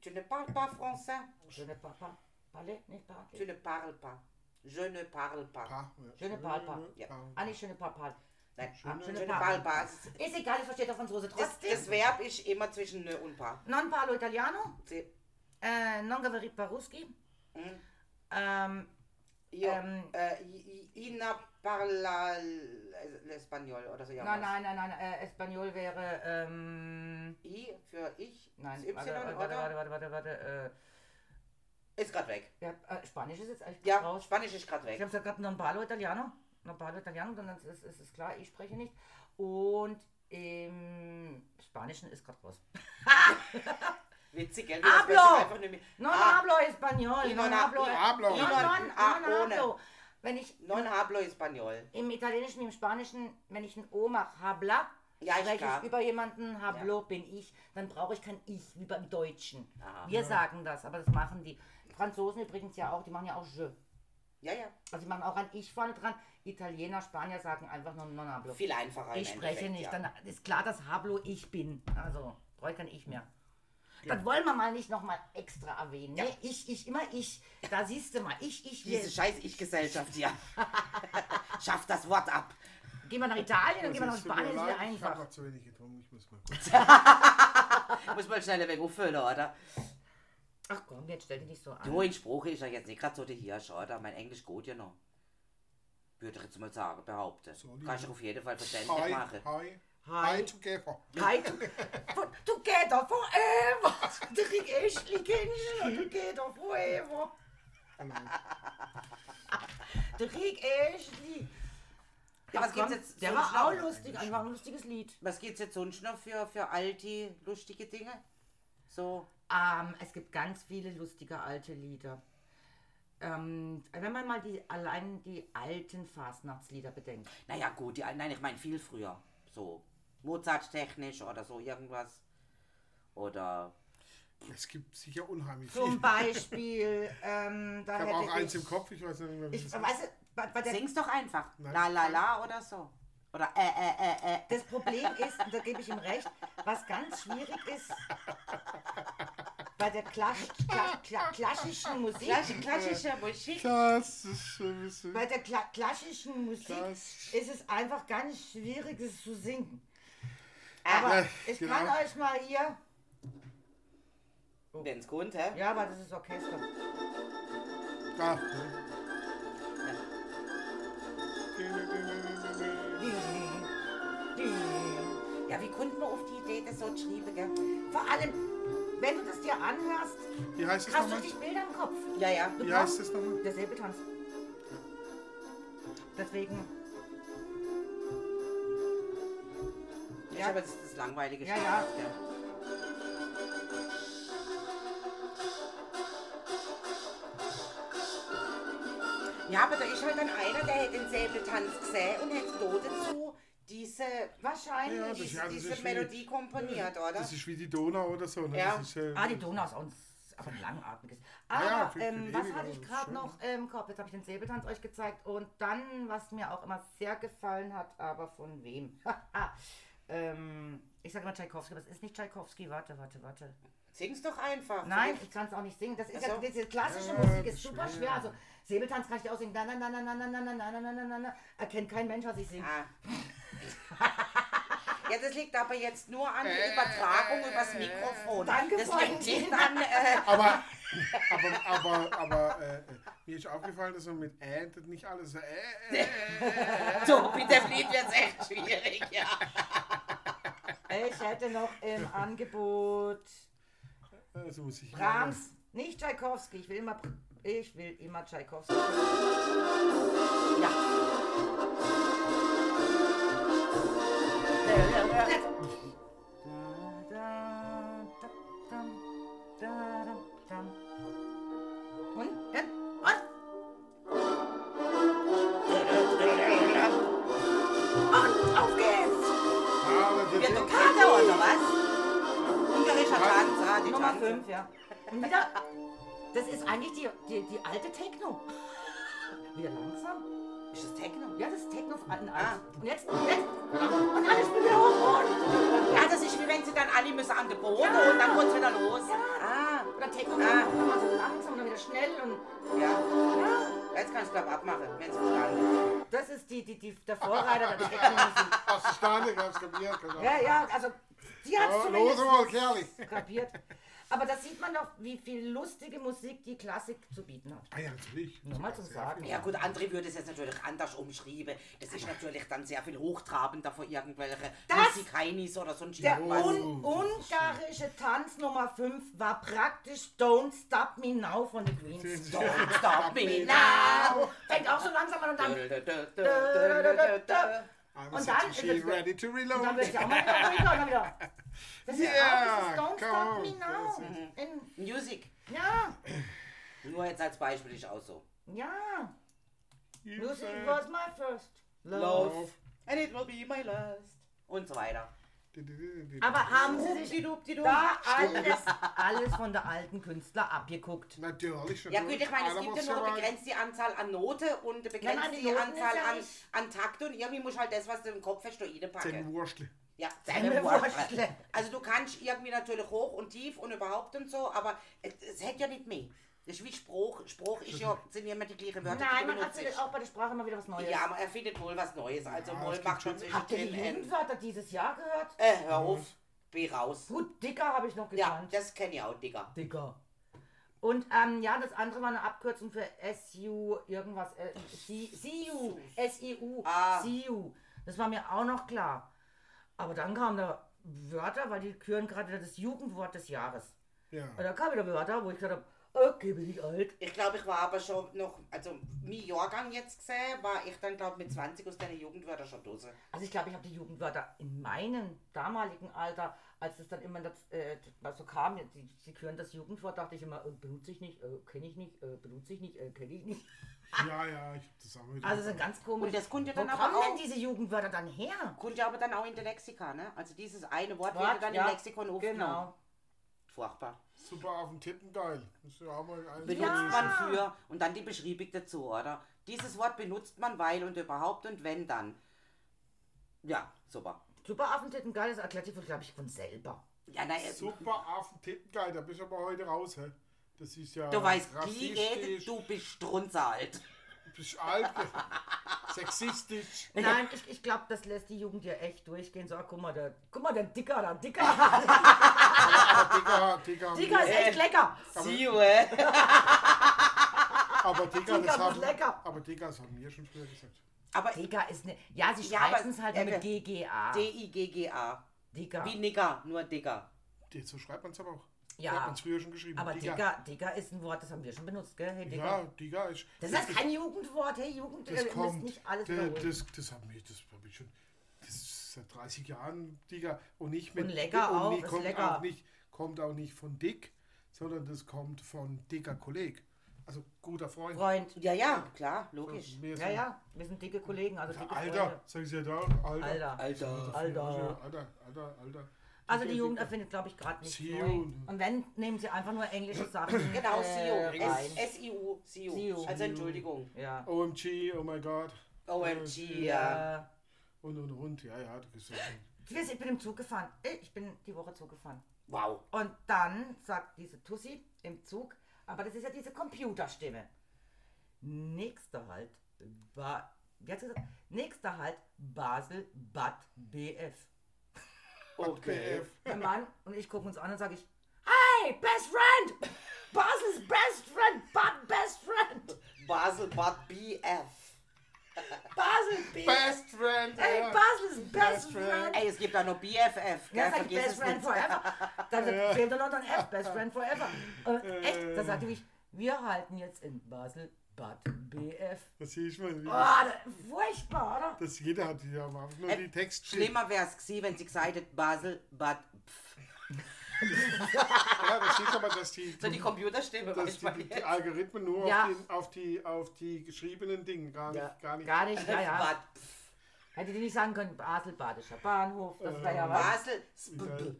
Tu ne parles pas français? Je ne parle pas. Parler, nicht parler. Tu ne parles pas. Je ne parle pas. Pa, ja. Je ne parle pas. Ja. Ah, nicht je ne parle pas. Nein, Ah, je ne parle pas. Ist egal, ich verstehe der Franzose Das, trotzdem. das Verb ist immer zwischen ne und pa. Non parlo italiano. Sie- Eh, non goveri paruski. Mhm. Ähm, Io, Ähm. äh, i- i- Ina parla l'espagnol oder so nein, irgendwas. nein, nein, nein. Äh, Espanol wäre. Ähm, I für ich. nein, das warte, Y, warte, oder? warte, warte, warte, warte. Ist gerade weg. Äh, ja, äh, Spanisch ist jetzt eigentlich Ja, raus. Spanisch ist gerade Ich weg. habe gesagt, gerade non parlo italiano. Non parlo italiano, dann ist es klar, ich spreche nicht. Und im Spanischen ist gerade raus. Witzig, gell? Hablo! Das einfach nicht mehr- Non Ah, hablo español. Y non hablo. hablo. Non, Y non- ah, hablo. Wenn ich Non hablo español. im Italienischen, im Spanischen, wenn ich ein O mache, habla, Ja, spreche ich über jemanden, hablo bin ich, dann brauche ich kein Ich, wie beim Deutschen. Aha. Wir sagen das, aber das machen die Franzosen übrigens ja auch, die machen ja auch je. Ja, ja. Also die machen auch ein Ich vorne dran. Italiener, Spanier sagen einfach nur non hablo. Viel einfacher. im Ich spreche Endeffekt, nicht, ja. dann ist klar, dass hablo ich bin. Also brauche ich kein Ich mehr. Das wollen wir mal nicht nochmal extra erwähnen. Ja. Ne? Ich, ich, immer ich. Da siehst du mal, ich, ich, Diese scheiß Ich-Gesellschaft hier. Schafft das Wort ab. Gehen wir nach Italien, dann gehen wir nach Spanien, ist wieder leid, Ich habe zu wenig getrunken. Ich muss mal kurz. Muss mal schnell weg auffüllen, oder? Ach komm, jetzt stell dich nicht so an. Du, in Spruch ist er jetzt nicht gerade so der Hirsch, oder? Mein Englisch gut ja noch. Würde ich jetzt mal sagen, behaupten. So, die- Kann ich auf jeden Fall verständlich Hi, machen. hi. Hi. Hi together. Hi, to, for, together forever. Drink Ashley Kinchen, together forever. Genau. Drink Ashley. Ja, was gibt's jetzt Der war auch lustig, einfach ein lustiges Lied. Was gibt's jetzt sonst noch für, für alte, lustige Dinge? So, Ähm, es gibt ganz viele lustige alte Lieder. Ähm, wenn man mal die allein die alten Fastnachtslieder bedenkt. naja gut, die, alten- nein, ich meine viel früher. So, Mozart-technisch oder so irgendwas. Oder, Es gibt sicher unheimlich Zum viel. Beispiel, ähm, da Ich habe hätte auch eins ich, im Kopf, ich weiß nicht mehr, wie Ich es ist. weiß, bei, bei der, sing's doch einfach. Nein. La la la oder so. Oder äh, äh, äh, äh. das Problem ist, und da gebe ich ihm recht, was ganz schwierig ist, bei der Klasch, Kla, Kla, klassischen Musik, Klassische, klassische Musik. Das ein bisschen... bei der Kla, klassischen Musik Das- ist es einfach ganz schwierig, es zu singen. Aber Ja, ich genau. kann euch mal hier, Wenn's gut, hä? ja, aber das ist Orchester. Ah. Ja, wie konnten wir auf die Idee das so geschrieben, gell? Vor allem, wenn du das dir anhörst, Wie heißt es hast du dich Bilder im Kopf. Ja, ja. Du Wie heißt es nochmal? Der Säbeltanz. Deswegen. Ja. habe jetzt das langweilige Ja, Stück ja. Ja, aber da ist halt dann einer, der hätte den Säbeltanz gesehen und hätte da dazu diese, Wahrscheinlich. Ja, das- diese, ja, das diese ist wie- Melodie komponiert, oder? Das ist wie die Donau oder so. Ne? Ja. Das ist, äh, ah, die Donau ist auch ein, aber ein langatmiges. Aber Ja, ähm, was hatte ich das ist gerade noch im Kopf? Jetzt habe ich den Säbeltanz euch gezeigt. Und dann, was mir auch immer sehr gefallen hat, aber von wem? ähm, ich sage immer Tchaikovsky, aber es ist nicht Tchaikovsky. Warte, warte, warte. Sing's doch einfach. Nein, ich kann es auch nicht singen. Das ist ja so. diese klassische Musik ist super schwer. Also Säbeltanz kann ich auch singen. Na, na, na, na, na, na, na, na, na, na, na, na, na. Erkennt kein Mensch, was ich singe. Ah. Ja, das liegt aber jetzt nur an der Übertragung übers Mikrofon. Danke, das Freundin. liegt nicht an. Äh, Aber, aber, aber, aber äh, äh, mir ist aufgefallen, dass man mit äh nicht alles so, äh, äh, äh, so, mit dem Lied wird's echt schwierig, ja. Ich hätte noch im Angebot äh, so muss ich Brahms, nicht Tchaikovsky. Ich will immer, ich will immer Tchaikovsky. Ja. Und, Ah, die Nummer Tanze. 5, ja. Und wieder, das ist eigentlich die, die, die alte Techno. Wieder langsam. Ist das Techno? Ja, das ist Techno von alten Ah. Und jetzt, und jetzt, und alle spielen wieder hoch und, Ja, das ist wie wenn sie dann alle müssen an den Boden und dann geht's wieder los. Ah, oder Techno, Ah. immer so langsam und dann wieder schnell und, ja. ja, Jetzt kannst du glaube abmachen, wenn es verstanden das ist die, die, die, der Vorreiter der Techno-Musik. Du Stande, ganz kapiert. genau. Ja, ja, also, die hat Ja, zumindest los mal, Kerli. kapiert. Aber da sieht man doch, wie viel lustige Musik die Klassik zu bieten hat. Ah ja, natürlich. Nur mal zum Sagen. Ja gut, André würde es jetzt natürlich anders umschreiben. Das ist natürlich dann sehr viel hochtrabender für irgendwelche Das- Musikainis oder so ein Der Scheiß. un ungarische Tanz Nummer 5 war praktisch Don't Stop Me Now von den Queens. Don't stop me. Now! Fängt auch so langsam an und dann, I'm Und dann she es- ready to und dann reload. wird ja auch mal wieder ruhiger und dann wieder. Das ist ja auch, das ist Yeah, Don't Stop come Me on. Now. In, Music. ja, Nur jetzt als Beispiel ist auch so. ja. You Music was my first love. Love. And it will be my last. Und so weiter. Aber haben sie sich da alles, alles von der alten Künstler abgeguckt? Natürlich, Ja gut, ich meine, es gibt ja nur eine begrenzte Anzahl an Note und eine begrenzte Anzahl an, an Takte und irgendwie muss halt das, was du im Kopf hast, da Zehn reinpacken. Wurstle. Ja. Also du kannst irgendwie natürlich hoch und tief und überhaupt und so, aber es, es hätte ja nicht mehr. Das ist wie Spruch. Spruch ist ja, sind ja immer die gleichen Wörter, Nein, man erzählt auch bei der Sprache immer wieder was Neues. Ja, man erfindet wohl was Neues. Also Ja, wohl macht schon Habt ihr die. Jugendwörter dieses Jahr gehört? Äh, hör auf. B raus. Gut, dicker habe ich noch Ja, gekannt. das kenne ich auch, Digga. Dicker. Und ähm, ja, das andere war eine Abkürzung für SU, irgendwas, äh, CU, SEU, Ah. CU. Das war mir auch noch klar. Aber dann kamen da Wörter, weil die küren gerade wieder das Jugendwort des Jahres. Ja. Und da kamen wieder Wörter, wo ich gesagt habe, okay, bin ich alt. Ich glaube, ich war aber schon noch, also mein Jahrgang jetzt gesehen, war ich dann, glaube mit 20 aus deiner Jugendwörter schon dose. Also ich glaube, ich habe die Jugendwörter in meinem damaligen Alter, als es dann immer das, äh, so kam, die, sie küren das Jugendwort, dachte ich immer, äh, benutze ich nicht, äh, kenne ich nicht, äh, benutze ich nicht, äh, kenne ich nicht. ja, ja, ich hab das auch wieder. Also das ist ganz komisch. Und das kommt ja Wo dann aber kommen auch- denn diese Jugendwörter dann her? Kommt ja aber dann auch in der Lexika, ne? Also dieses eine Wort, Wort, wird dann ja, im Lexikon aufgenommen. Genau. Furchtbar. Super auf den Titten geil. Das ist ja auch mal ein Benutzt man für und dann die Beschreibung dazu, oder? Dieses Wort benutzt man, weil und überhaupt und wenn dann. Ja, super. Super Affentitten, geil, das erklärt sich, glaube ich, von selber. Ja, na, Super auf den Titten geil. Da bist du aber heute raus, hä? Das ist ja du weißt, die redet, du bist strunzalt. Du bist alt. sexistisch. Nein, ich, ich glaube, das lässt die Jugend ja echt durchgehen. So, guck mal, der, guck mal, der Dicker, der Dicker. Aber Digga, Digga, Dicker ist echt lecker. Sieh, äh. aber Digga, Digga, das ist haben, lecker. aber Digga, das haben wir schon früher gesagt. Aber Dicker ist ne. Ja, sie schreiben es halt mit GGA. D-I-G-G-A. Dicker. Wie Nigger, nur Digger. Die- So schreibt man es aber auch. Ja. Hat man es früher schon geschrieben. Aber Dicker, Dicker ist ein Wort, das haben wir schon benutzt, gell? Hey, Dicker. Ja, Digga ist. Das ist kein Jugendwort. Hey, Jugend, das äh, kommt. nicht alles das, wiederholen. das, das haben wir, das hab ich schon. Das ist seit 30 Jahren, Digga. Und nicht mit. Und lecker auch, nicht, ist kommt lecker. Auch nicht, kommt auch nicht von Dick, sondern das kommt von dicker Kolleg. Also guter Freund. Freund. Ja, ja, klar, logisch. Wir Ja, sind- ja, wir sind dicke Kollegen, also dicke Alter, sag ich ja da, Alter. Alter. Alter. Alter. Alter, Alter, Alter. Also die Jugend erfindet, glaube ich, gerade nicht neu. Und wenn, nehmen sie einfach nur englische Sachen Genau, äh, SIU. rein. S-I-U. SIU. Also Entschuldigung. Ja. OMG, oh my god. OMG, ja. Ja. Und und und, ja, ja, das ist ja. Wir sind- Ich bin im Zug gefahren. Ich bin die Woche Zug gefahren. Wow. Und dann sagt diese Tussi im Zug, aber das ist ja diese Computerstimme. Nächster Halt war, wie hat sie gesagt? Nächster Halt Basel Bad BF. Okay. BF. Der Mann und ich gucken uns an und sage ich, Hey, best friend! Basel's best friend, Bad best friend! Basel Bad BF. Basel BF! Best friend. Hey, ja. Basel's best, Best friend! friend. Ey, es gibt auch noch BFF. Ja, Gell? sag ich Best es Friend. Forever. Dann fehlt nur noch ein F, Best Friend Forever. Äh, echt, da sagte ich, wir halten jetzt in Basel Bad BF. Das sehe ich mal. Oh, da, furchtbar, oder? Das jeder hat ja am Anfang nur Äh, die Text Schlimmer wäre es gewesen, wenn sie gesagt hätte, Basel Bad Pf. Ja, das steht aber, dass die, So die Computerstimme, dass die, die, die. Algorithmen nur Ja. auf, die, auf, die, auf die geschriebenen Dinge, gar nicht. Ja, gar nicht. Gar nicht, ja, ja. Hätte die nicht sagen können, Basel, Badischer Bahnhof, das wäre ja. Basel. Egal.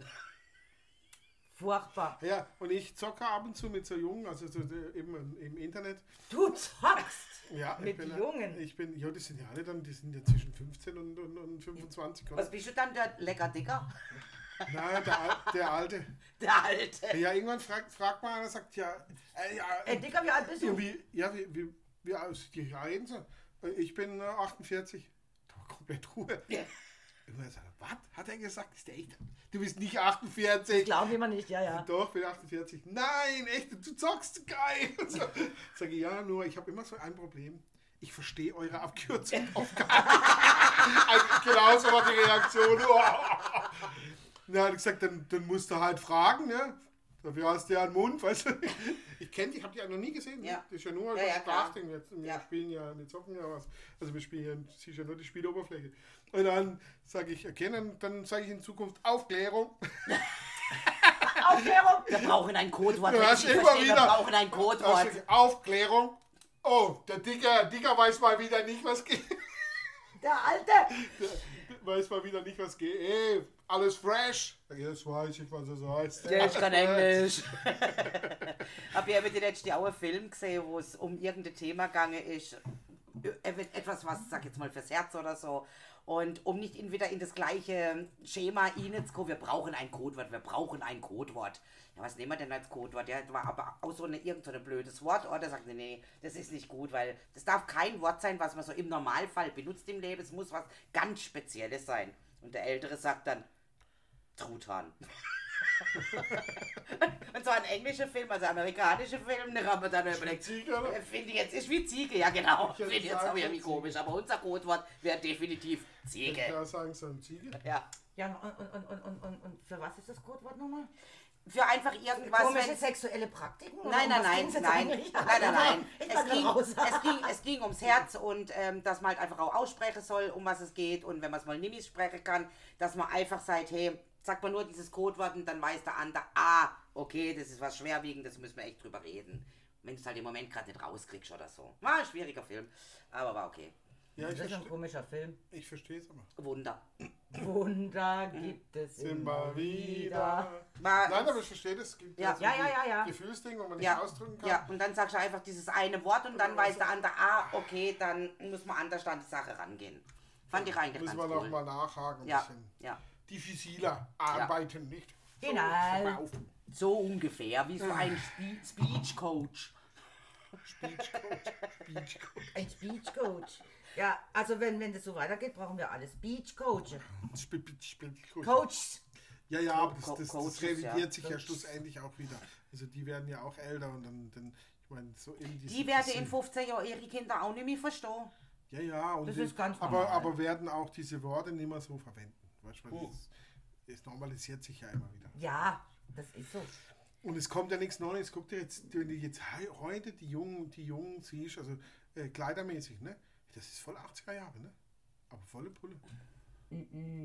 Furchtbar. Ja, und ich zocke ab und zu mit so Jungen, also so, eben im Internet. Du zockst Ja, ich mit bin, Jungen. Ich bin, ja, die sind ja alle dann, die sind ja zwischen 15 und, und, und 25. oder? Was bist du dann, der lecker Dicker? Nein, der, Al- der Alte. Der Alte. Ja, irgendwann fragt, fragt man einer, sagt, ja, äh, ja, Ey, Dicker, wie alt bist ja, du? wie, ja, wie, wie, wie aus die reden so. Äh, Ich bin äh, 48. Da komplett Ruhe. Ja. Irgendwann sagt er, was? Hat er gesagt? Ist der echt? Du bist nicht 48. Glauben wir mal nicht, ja, ja. Doch, bin 48. Nein, echt, du zockst geil. So. Sag ich, ja, nur ich habe immer so ein Problem. Ich verstehe eure Abkürzung auf gar nicht. Also, Genauso war die Reaktion. Na, hat er gesagt, dann, dann musst du halt fragen, ne? Dafür hast du ja einen Mund, weißt du? Ich kenne die, ich habe die ja noch nie gesehen. Ja. Das ist ja nur Ja, ein ja. Sprachding. Wir, wir Ja. spielen ja, wir zocken ja was. Also wir spielen ja, ist ja nur die Spieloberfläche. Und dann sage ich, okay, dann, dann sage ich in Zukunft Aufklärung. Aufklärung! Wir brauchen ein Codewort. Du hast ich immer verstehe, wieder- Wir brauchen ein Codewort. Aufklärung. Oh, der Dicker, Dicker weiß mal wieder nicht, was geht. Der Alte! Weiß mal wieder nicht, was geht. Ey, alles fresh. Jetzt weiß ich, was das heißt. Ja, ich kann Englisch. Hab ja mit den letzten auch einen Film gesehen, wo es um irgendein Thema gegangen ist. Äh, Etwas, was, sag jetzt mal, fürs Herz oder so. Und um nicht in, wieder in das gleiche Schema reinzukommen, wir brauchen ein Codewort, wir brauchen ein Codewort. Ja, was nehmen wir denn als Codewort? Ja, das war aber auch so irgend so ein blödes Wort. Oder sagt, nee, nee, das ist nicht gut, weil das darf kein Wort sein, was man so im Normalfall benutzt im Leben. Es muss was ganz Spezielles sein. Und der Ältere sagt dann, Truthahn. Und so ein englischer Film, also amerikanischer Film, da haben wir dann überlegt, Ziege, oder? äh, finde ich jetzt, ist wie Ziege, ja genau. Ich Finde ich jetzt auch irgendwie komisch, aber unser Codewort wäre definitiv Ich Ziege. kann sagen, so ein Ziege. Ja. Ja, und, und, und, und, und, und für was ist das Codewort nochmal? Für einfach irgendwas, Komische wenn, sexuelle Praktiken? Nein, nein, nein, nein, nein, nein, nein. Es ging, es, ging, es ging ums Herz und ähm, dass man halt einfach auch aussprechen soll, um was es geht. Und wenn man es mal nicht sprechen kann, dass man einfach sagt, hey, sagt man nur dieses Codewort und dann weiß der andere, ah, okay, das ist was Schwerwiegendes, müssen wir echt drüber reden. Wenn du es halt im Moment gerade nicht rauskriegst oder so. War ein schwieriger Film, aber war okay. Ja, ich Das ist ein komischer Film. ich verstehe es aber. Wunder. Wunder gibt es Immer wieder. War, Nein, aber ich verstehe das. Es gibt Ja. so Ja, die ja, ja, ja. Gefühlsding, wo man nicht ja, ausdrücken kann. ja, und dann sagst du einfach dieses eine Wort und dann weiß der andere, ah, okay, dann muss man anders an die Sache rangehen. Fand ich eigentlich Müssen ganz wir cool. noch mal nachhaken. Ein Ja, bisschen ja. diffiziler arbeiten, nicht? Genau. Auf. So ungefähr wie so ein Spe Speech Coach. Speech Coach. Speech Coach. Ein Speech Coach. Ja, also wenn, wenn das so weitergeht, brauchen wir alle Speech Coach. Coach. Coach. Ja, ja, aber das, das, das revidiert ja. sich ja schlussendlich auch wieder. Also die werden ja auch älter und dann, dann ich meine, so in diese, Die werden in 15 Jahren ihre Kinder auch nicht mehr verstehen. Ja, ja, und Das die, ist ganz aber, normal. aber werden auch diese Worte nicht mehr so verwenden. Weißt du, das, es normalisiert sich ja immer wieder. Ja, das ist so. Und es kommt ja nichts Neues. Guck dir jetzt, wenn du jetzt heute die Jungen, die Jungen siehst, also äh, kleidermäßig, ne? Das ist voll 80er Jahre, ne? Aber volle Pulle.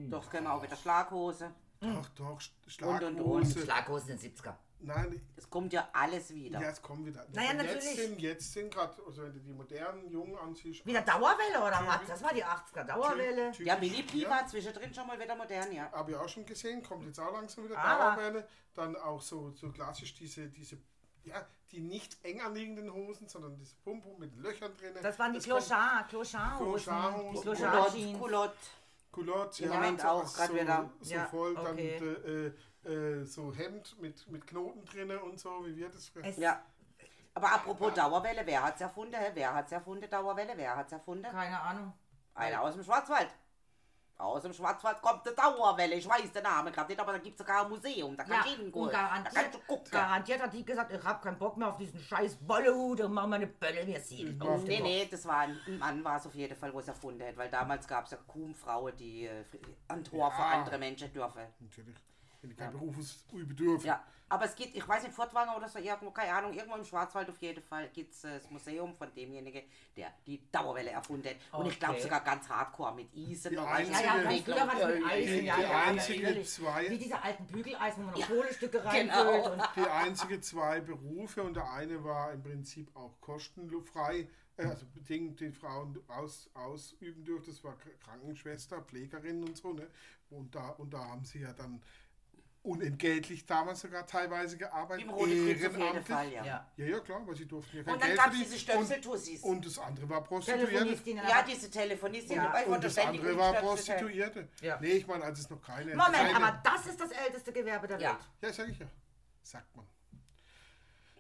Doch, es können auch wieder Schlaghose. Doch, doch, Sch- Und, und, Schlaghose. Schlaghosen in den 70er. Nein, Es kommt ja alles wieder. ja, es kommen wieder. Naja, Und jetzt natürlich. sind, jetzt sind gerade, also wenn du die modernen Jungen ansiehst. Wieder Dauerwelle oder was? Das war die 80er Dauerwelle. typisch- Ja, Mini-Pli ja. war zwischendrin schon mal wieder modern, ja. Habe ich auch schon gesehen, kommt jetzt auch langsam wieder Ah. Dauerwelle. Dann auch so, so klassisch diese, diese, ja, die nicht eng anliegenden Hosen, sondern diese Pumpe mit Löchern drin. Das waren die Clochard, Clochard-Hosen. Clochard-Hosen. Die Culotte, Clochard-Jeans. Culotte. Culotte, ja, Moment so, auch grad so, wieder. So Ja, voll, dann okay. äh, äh, so Hemd mit, mit Knoten drin und so, wie wird das? Es- Ja. Aber apropos Dauerwelle, wer hat's erfunden? hä? Wer hat's erfunden? Dauerwelle, wer hat's erfunden? Keine Ahnung. Einer aus dem Schwarzwald. Aus dem Schwarzwald kommt eine Dauerwelle. Ich weiß den Namen gerade nicht, aber da gibt es sogar ein Museum. Da Ja, du hingehen. und Da garantiert, kannst du gucken. garantiert hat die gesagt, ich hab keinen Bock mehr auf diesen scheiß Bollehut und mach meine Bölle mir siedeln. war- Nee, nee, das war ein ein Mann, war es auf jeden Fall, wo es erfunden hat. Weil damals gab es ja kaum Frauen, die äh, ein Tor für Ja. andere Menschen dürfen. Natürlich. Wenn ich kein Berufsübe dürfen. Ja, aber es gibt, ich weiß nicht, Furtwanger oder so, irgendwo, keine Ahnung, irgendwo im Schwarzwald auf jeden Fall gibt es das Museum von demjenigen, der die Dauerwelle erfunden hat. Und ich glaube Okay. sogar ganz hardcore mit Eisen. Die einzige- Ja, ja, ganz früher war das mit Eisen, ja, die ja, einzige zwei- Wie diese alten Bügeleisen, wo man noch Kohlestücke genau. reinfüllt. Und Die einzige zwei Berufe und der eine war im Prinzip auch kostenfrei, äh, also bedingt die Frauen aus, ausüben durften, das war Krankenschwester, Pflegerin und so, ne? Und da, und da haben sie ja dann unentgeltlich damals sogar teilweise gearbeitet. Im Roten Kreuz auf jeden ehrenamtlich. Fall, ja. Ja. Ja, ja, klar, weil sie durften ja kein Und dann gab es diese Stöpseltussis. Und, und das andere war Prostituierte. Ja, diese Telefonistin, Ja, Und wollte das andere war Prostituierte. Ja. Nee, ich meine, als es noch keine... Moment, keine, aber das ist das älteste Gewerbe der Ja. Welt. Ja, sag ich ja. Sagt man.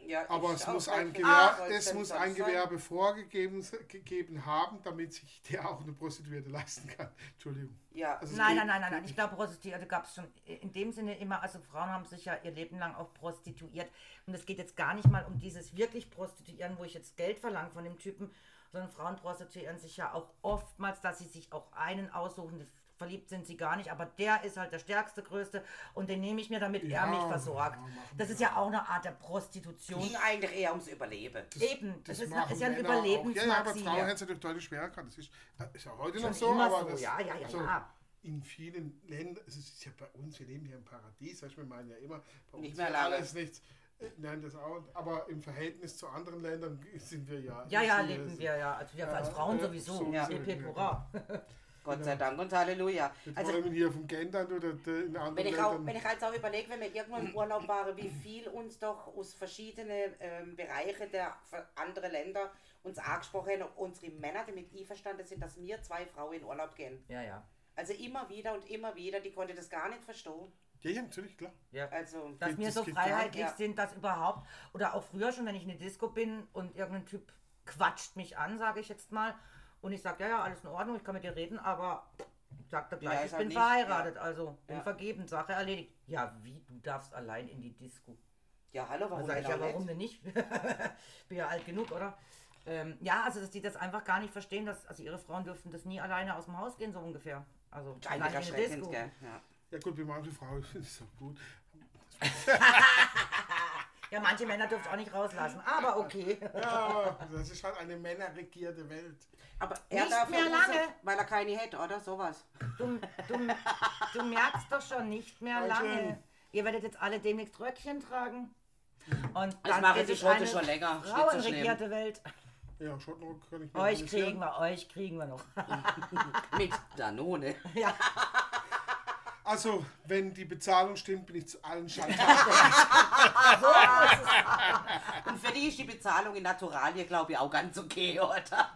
Ja, Aber es muss ein, Gewerbe, Ah, soll's es muss ein sein? Gewerbe vorgegeben gegeben haben, damit sich der auch eine Prostituierte leisten kann. Entschuldigung. Ja, Also Nein, nein, nein, nein, nein. Ich glaube, Prostituierte gab es schon in dem Sinne immer, also Frauen haben sich ja ihr Leben lang auch prostituiert. Und es geht jetzt gar nicht mal um dieses wirklich Prostituieren, wo ich jetzt Geld verlange von dem Typen, sondern Frauen prostituieren sich ja auch oftmals, dass sie sich auch einen aussuchen. Verliebt sind sie gar nicht, aber der ist halt der stärkste, größte und den nehme ich mir, damit Ja, er mich versorgt. Das ist ja auch eine Art der Prostitution. ging eigentlich eher ums Überleben. Eben, das, ist, machen ist ja ein auch. Ja, ja, aber. Frauen haben es natürlich deutlich schwerer gehabt. Das ist, ist ja heute Schon noch so, immer aber so, das, ja, ja, ja, also ja. in vielen Ländern, es ist ja bei uns, wir leben hier im Paradies, weißt du, wir meinen ja immer, bei Nicht uns mehr wäre lange. alles nichts. Äh, Nein, das auch, aber im Verhältnis zu anderen Ländern sind wir ja. Ja, ja, leben wir ja. Also wir als Frauen äh, sowieso. sowieso, Ja. ja. Gott sei Dank und Halleluja. Jetzt Also, wollen wir hier vom Gendern oder de- in anderen wenn ich, auch, Ländern. wenn ich halt auch überlege, wenn wir irgendwann im Urlaub waren, wie viel uns doch aus verschiedenen ähm, Bereichen der ver- andere Länder uns angesprochen haben, unsere Männer damit einverstanden sind, dass wir zwei Frauen in Urlaub gehen. Ja, ja. Also immer wieder und immer wieder, die konnte das gar nicht verstehen. ja, ja, natürlich, klar. Also, Dass wir das so freiheitlich sind, dass überhaupt, oder auch früher schon, wenn ich in eine Disco bin und irgendein Typ quatscht mich an, sage ich jetzt mal, und ich sage, ja, ja, alles in Ordnung, ich kann mit dir reden, aber sagt er gleich, Ja, ich ist halt bin nicht, verheiratet, also bin Ja. vergeben, Sache erledigt. Ja, wie, du darfst allein in die Disco. ja, hallo, warum denn ja, auch warum nicht? denn nicht? bin ja alt genug, oder? Ähm, ja, also dass die das einfach gar nicht verstehen, dass, also ihre Frauen dürften das nie alleine aus dem Haus gehen, so ungefähr. Also nicht in erschreckend, Disco. gell? Ja. Ja gut, wie manche Frauen ist es auch gut. Ja, manche Männer dürfen es auch nicht rauslassen, aber okay. Ja, das ist halt eine männerregierte Welt. Aber er Nicht darf mehr ja raus, lange. weil er keine hätte, oder? Sowas. Du, du, du merkst doch schon nicht mehr Danke. lange. Ihr werdet jetzt alle demnächst Röckchen tragen. Und Das dann machen wird die es Schotte eine schon länger. So Frauenregierte Welt. Ja, Schottenrock kann ich mir Euch kriegen wir, euch kriegen wir noch. Mit Danone. ja. Also, wenn die Bezahlung stimmt, bin ich zu allen Schaltern. Und für die ist die Bezahlung in Naturalie, glaube ich, auch ganz okay, oder?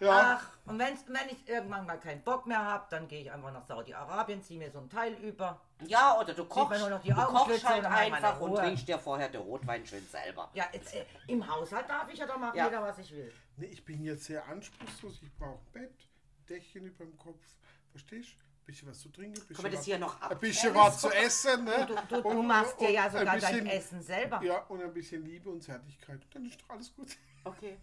ja, Ach, und wenn's, wenn ich irgendwann mal keinen Bock mehr habe, dann gehe ich einfach nach Saudi-Arabien, ziehe mir so ein Teil über. Ja, oder du kochst, nur noch die du kochst halt einfach und trinkst dir vorher den Rotwein schön selber. Ja, jetzt, äh, im Haushalt darf ich ja doch machen, Ja. jeder was ich will. nee, ich bin jetzt sehr anspruchslos. Ich brauche ein Bett, Dächchen über dem Kopf. Verstehst du? Ein bisschen was zu trinken, ein bisschen, das was, hier noch ab? ein bisschen was zu essen. Ne? Du, du, du Und- machst dir und ja sogar dein bisschen- Essen selber. Ja, und ein bisschen Liebe und Zärtlichkeit. Dann ist doch alles gut. Okay.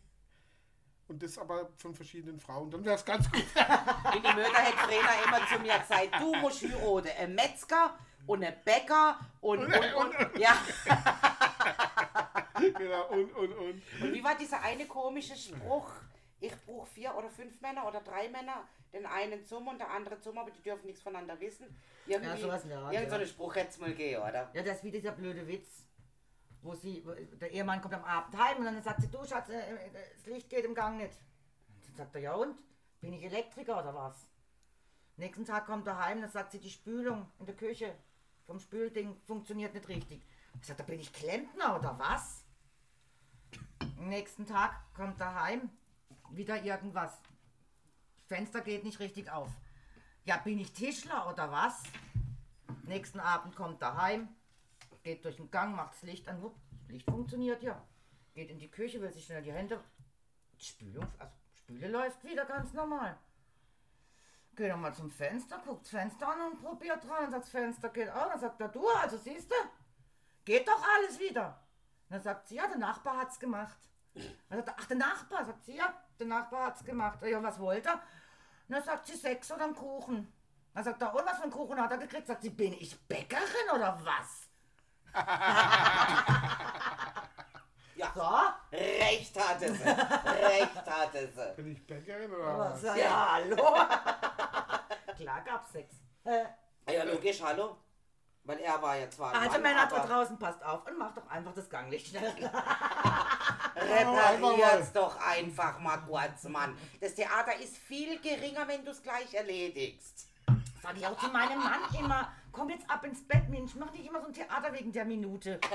Und das aber von verschiedenen Frauen. Dann wäre es ganz gut. In die Mütter hat Frena immer zu mir gesagt, du musst heiraten. Ein Metzger und ein Bäcker und, und, und, ja. genau, und, und, und. Und wie war dieser eine komische Spruch? Ich brauche vier oder fünf Männer oder drei Männer, den einen zum und der andere zum, aber die dürfen nichts voneinander wissen. Irgendwie, Ja, sowas in der Art, irgend so ja. einen Spruch hätte es mal gegeben, oder? Ja, das ist wie dieser blöde Witz, wo sie, der Ehemann kommt am Abend heim und dann sagt sie, du Schatz, äh, äh, das Licht geht im Gang nicht. Dann sagt er, ja und? Bin ich Elektriker oder was? Nächsten Tag kommt er heim, dann sagt sie, die Spülung in der Küche vom Spülding funktioniert nicht richtig. Ich sagt, da bin ich Klempner oder was? Am nächsten Tag kommt er heim, wieder irgendwas. Fenster geht nicht richtig auf. Ja, bin ich Tischler oder was? Nächsten Abend kommt er heim, geht durch den Gang, macht das Licht an. Das Licht funktioniert ja. Geht in die Küche, will sich schnell die Hände. Die Spülung, also Spüle läuft wieder ganz normal. Geht nochmal zum Fenster, guckt das Fenster an und probiert rein. Sagt, das Fenster geht auch. Dann sagt er, du, also siehst du, geht doch alles wieder. Dann sagt sie, ja, der Nachbar hat's gemacht. Dann sagt er, ach, der Nachbar. Sagt sie, ja, der Nachbar hat's gemacht. Ja, was wollte er? Dann sagt sie, Sechs oder einen Kuchen. Dann sagt er, und was für einen Kuchen hat er gekriegt? Sagt sie, bin ich Bäckerin oder was? Ja. So? Recht hatte sie. Recht hatte sie. Bin ich Bäckerin oder was? Ja, ja hallo. Klar gab's Sex. Äh, Ja, logisch, hallo. Weil er war ja zwar ein Also Mann, Männer da draußen, passt auf und macht doch einfach das Ganglicht schnell. repariert's doch einfach mal kurz, Mann. Das Theater ist viel geringer, wenn du es gleich erledigst. Sag ich auch zu meinem Mann immer, komm jetzt ab ins Bett, Mensch. Mach nicht immer so ein Theater wegen der Minute.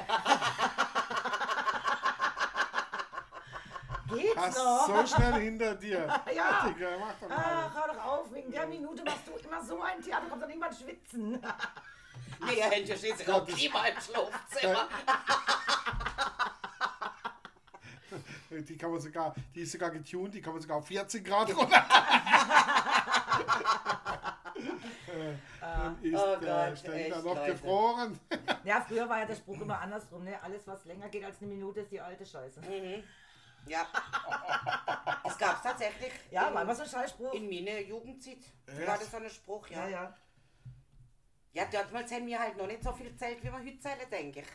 Geht's Hast noch? so schnell hinter dir. Ja. Digga, mach doch Ach, mal. hör doch auf, wegen der Minute machst du immer so ein Theater, kommt doch niemand schwitzen. Nee, ihr Händchen steht sich auch Klima im Schlafzimmer. Die kann man sogar, die ist sogar getuned, die kann man sogar auf 14 Grad runter. Äh, Dann ist Oh der Gott, Ständer noch Leute. gefroren. Ja, früher war ja der Spruch immer andersrum, ne? Alles, was länger geht als eine Minute, ist die alte Scheiße. Ja. Das gab's tatsächlich. Ja, in, war immer so ein Scheißspruch. in meiner Jugendzeit. Echt? War das so ein Spruch, ja. Ja, ja. Ja, damals haben wir halt noch nicht so viel Zelt, wie wir heute zählen, denke ich.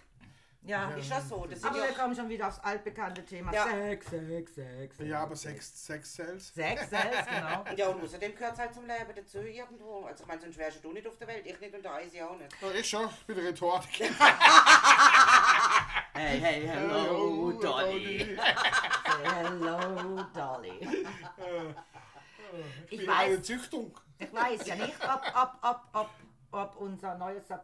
Ja. Ist ja so. Das Aber wir kommen schon wieder aufs altbekannte Thema. Ja. Sex, Sex, Sex. Ja, aber Sex, Sex Cells. Sex, Sex, genau. Ja, und außerdem gehört es halt zum Leben dazu irgendwo. Also ich meine, sonst wärst du nicht auf der Welt, ich nicht und der Eisi auch nicht. Ja, ich schon, ich bin Rhetorik. Hey, hey, Hello, Dolly. Hello, Dolly. Ich Ich bin eine weiß, Züchtung. ich weiß ja nicht, ob, ob, ob, ob, ob unser neuester.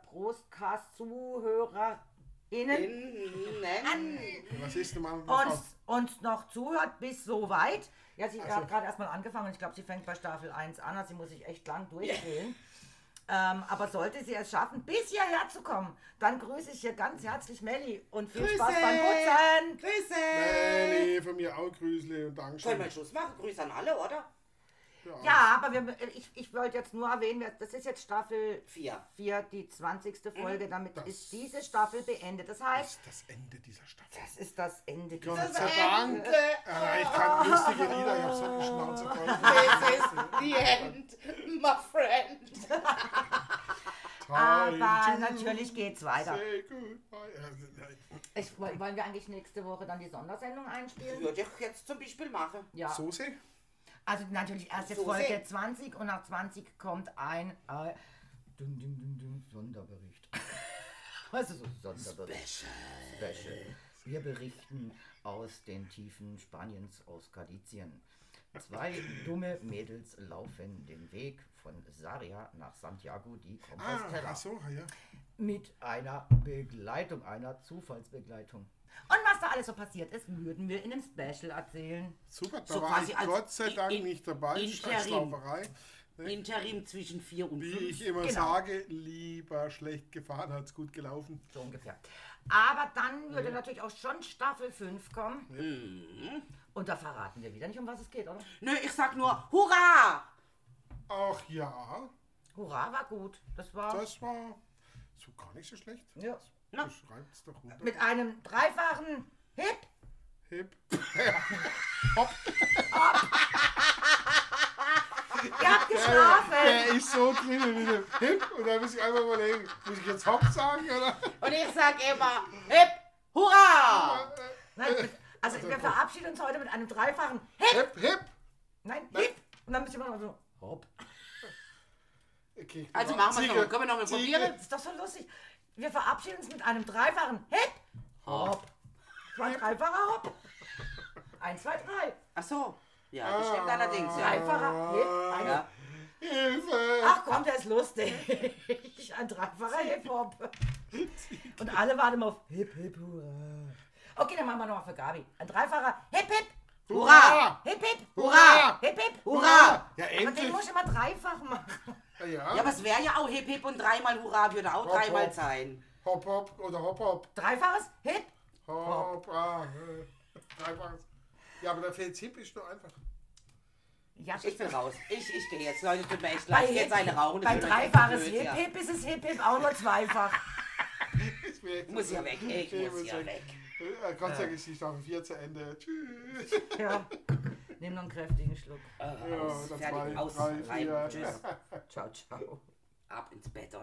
Was ist denn mal uns, uns noch zuhört bis so weit. Ja, sie Also- hat gerade erstmal angefangen. Ich glaube, sie fängt bei Staffel 1 an. Also sie muss sich echt lang durchgehen. Ähm, aber sollte sie es schaffen, bis hierher zu kommen, dann grüße ich hier ganz herzlich Melli und viel Grüße. Spaß beim Putzen. Grüße! Melli, von mir auch Grüßle und Können Dankeschön. wir Schluss machen? Grüße an alle, oder? Ja, aber wir, ich, ich wollte jetzt nur erwähnen, das ist jetzt Staffel Vier. 4, die 20. Folge. Damit Das- ist diese Staffel beendet. Das Das heißt, ist das Ende dieser Staffel. das ist das Ende Gott dieser sei Dank. Ja, ich kann lustige Lieder, ich hab so eine Schnauze voll. This is the end, my friend. Aber natürlich geht's weiter. Ja. Ich, wollen wir eigentlich nächste Woche dann die Sondersendung einspielen? Würde ich jetzt zum Beispiel machen. Ja. Soße? Also natürlich erst jetzt So Folge sehen. 20 und nach 20 kommt ein äh, dun, dun, dun, dun, Sonderbericht. Was ist so ein Sonderbericht? Special. Wir berichten aus den Tiefen Spaniens, aus Galizien. Zwei dumme Mädels laufen den Weg von Sarria nach Santiago Ah, Compostela ach so, ja. mit einer Begleitung, einer Zufallsbegleitung. Und was da alles so passiert ist, würden wir in einem Special erzählen. Super, da So war quasi ich als Gott sei Dank in- nicht dabei. Interim. Scheißlauferei. Interim zwischen vier und Wie fünf. ich immer Genau. sage, lieber schlecht gefahren als gut gelaufen. So ungefähr. Aber dann würde natürlich auch schon Staffel 5 kommen. Mhm. Und da verraten wir wieder nicht, um was es geht, oder? Nö, ich sag nur Hurra! Ach ja, Hurra, war gut. Das war das war so gar nicht so schlecht. ja. Na. Du schreibst doch runter. mit einem dreifachen Hip. Hip. Ihr habt geschlafen. Der ist so drin mit dem Hip. Und da muss ich einfach überlegen, muss ich jetzt Hopp sagen oder? Und ich sag immer Hip, Hurra! Nein, mit, also wir verabschieden uns heute mit einem dreifachen Hip. Hip, Hip. Nein, Hip. Und dann müssen wir noch so Hopp. Okay, Also machen wir Ziege, noch. Können wir noch mal Ziege. probieren? Das ist doch so lustig. Wir verabschieden uns mit einem dreifachen Hip. Hopp. Das war ein dreifacher Hopp. Eins, zwei, drei. Ach so. Ja, das stimmt allerdings. Ja. Dreifacher Hip. Ein Ja. Hilfe. Ach komm, der ist lustig. Ein dreifacher Hip-Hop. Und alle warten auf Hip, Hip, Hurra. Okay, dann machen wir nochmal für Gabi. Ein dreifacher Hip, Hip, Hurra! Hip, Hip, Hurra! Hip, Hip, Hurra! Ja, Aber den endlich. muss ich immer dreifach machen. Ja, Ja, aber es wäre ja auch Hip Hip und dreimal Hurra würde auch Hopp, dreimal hopp. sein. Hopp, hopp oder hopp, hopp. Dreifaches Hip. Hopp, ah, äh, Dreifaches. Ja, aber da fehlt Hip ist nur einfach. Ja, Ich bin raus. Ich, ich gehe jetzt. Leute, tut mir echt bei leid. Hip, Jetzt eine rauchen. das bei dreifaches Hip, ja. Hip ist es Hip, Hip auch nur zweifach. Ich Muss ja weg. Ich muss ja weg. Äh, Gott sei Dank ist die Staffel 4 zu Ende. Tschüss. Ja. Nimm noch einen kräftigen Schluck. Ja, Aus, das fertig, war aus, drei, rein, tschüss. Ciao, ciao. Ab ins Bett, oder?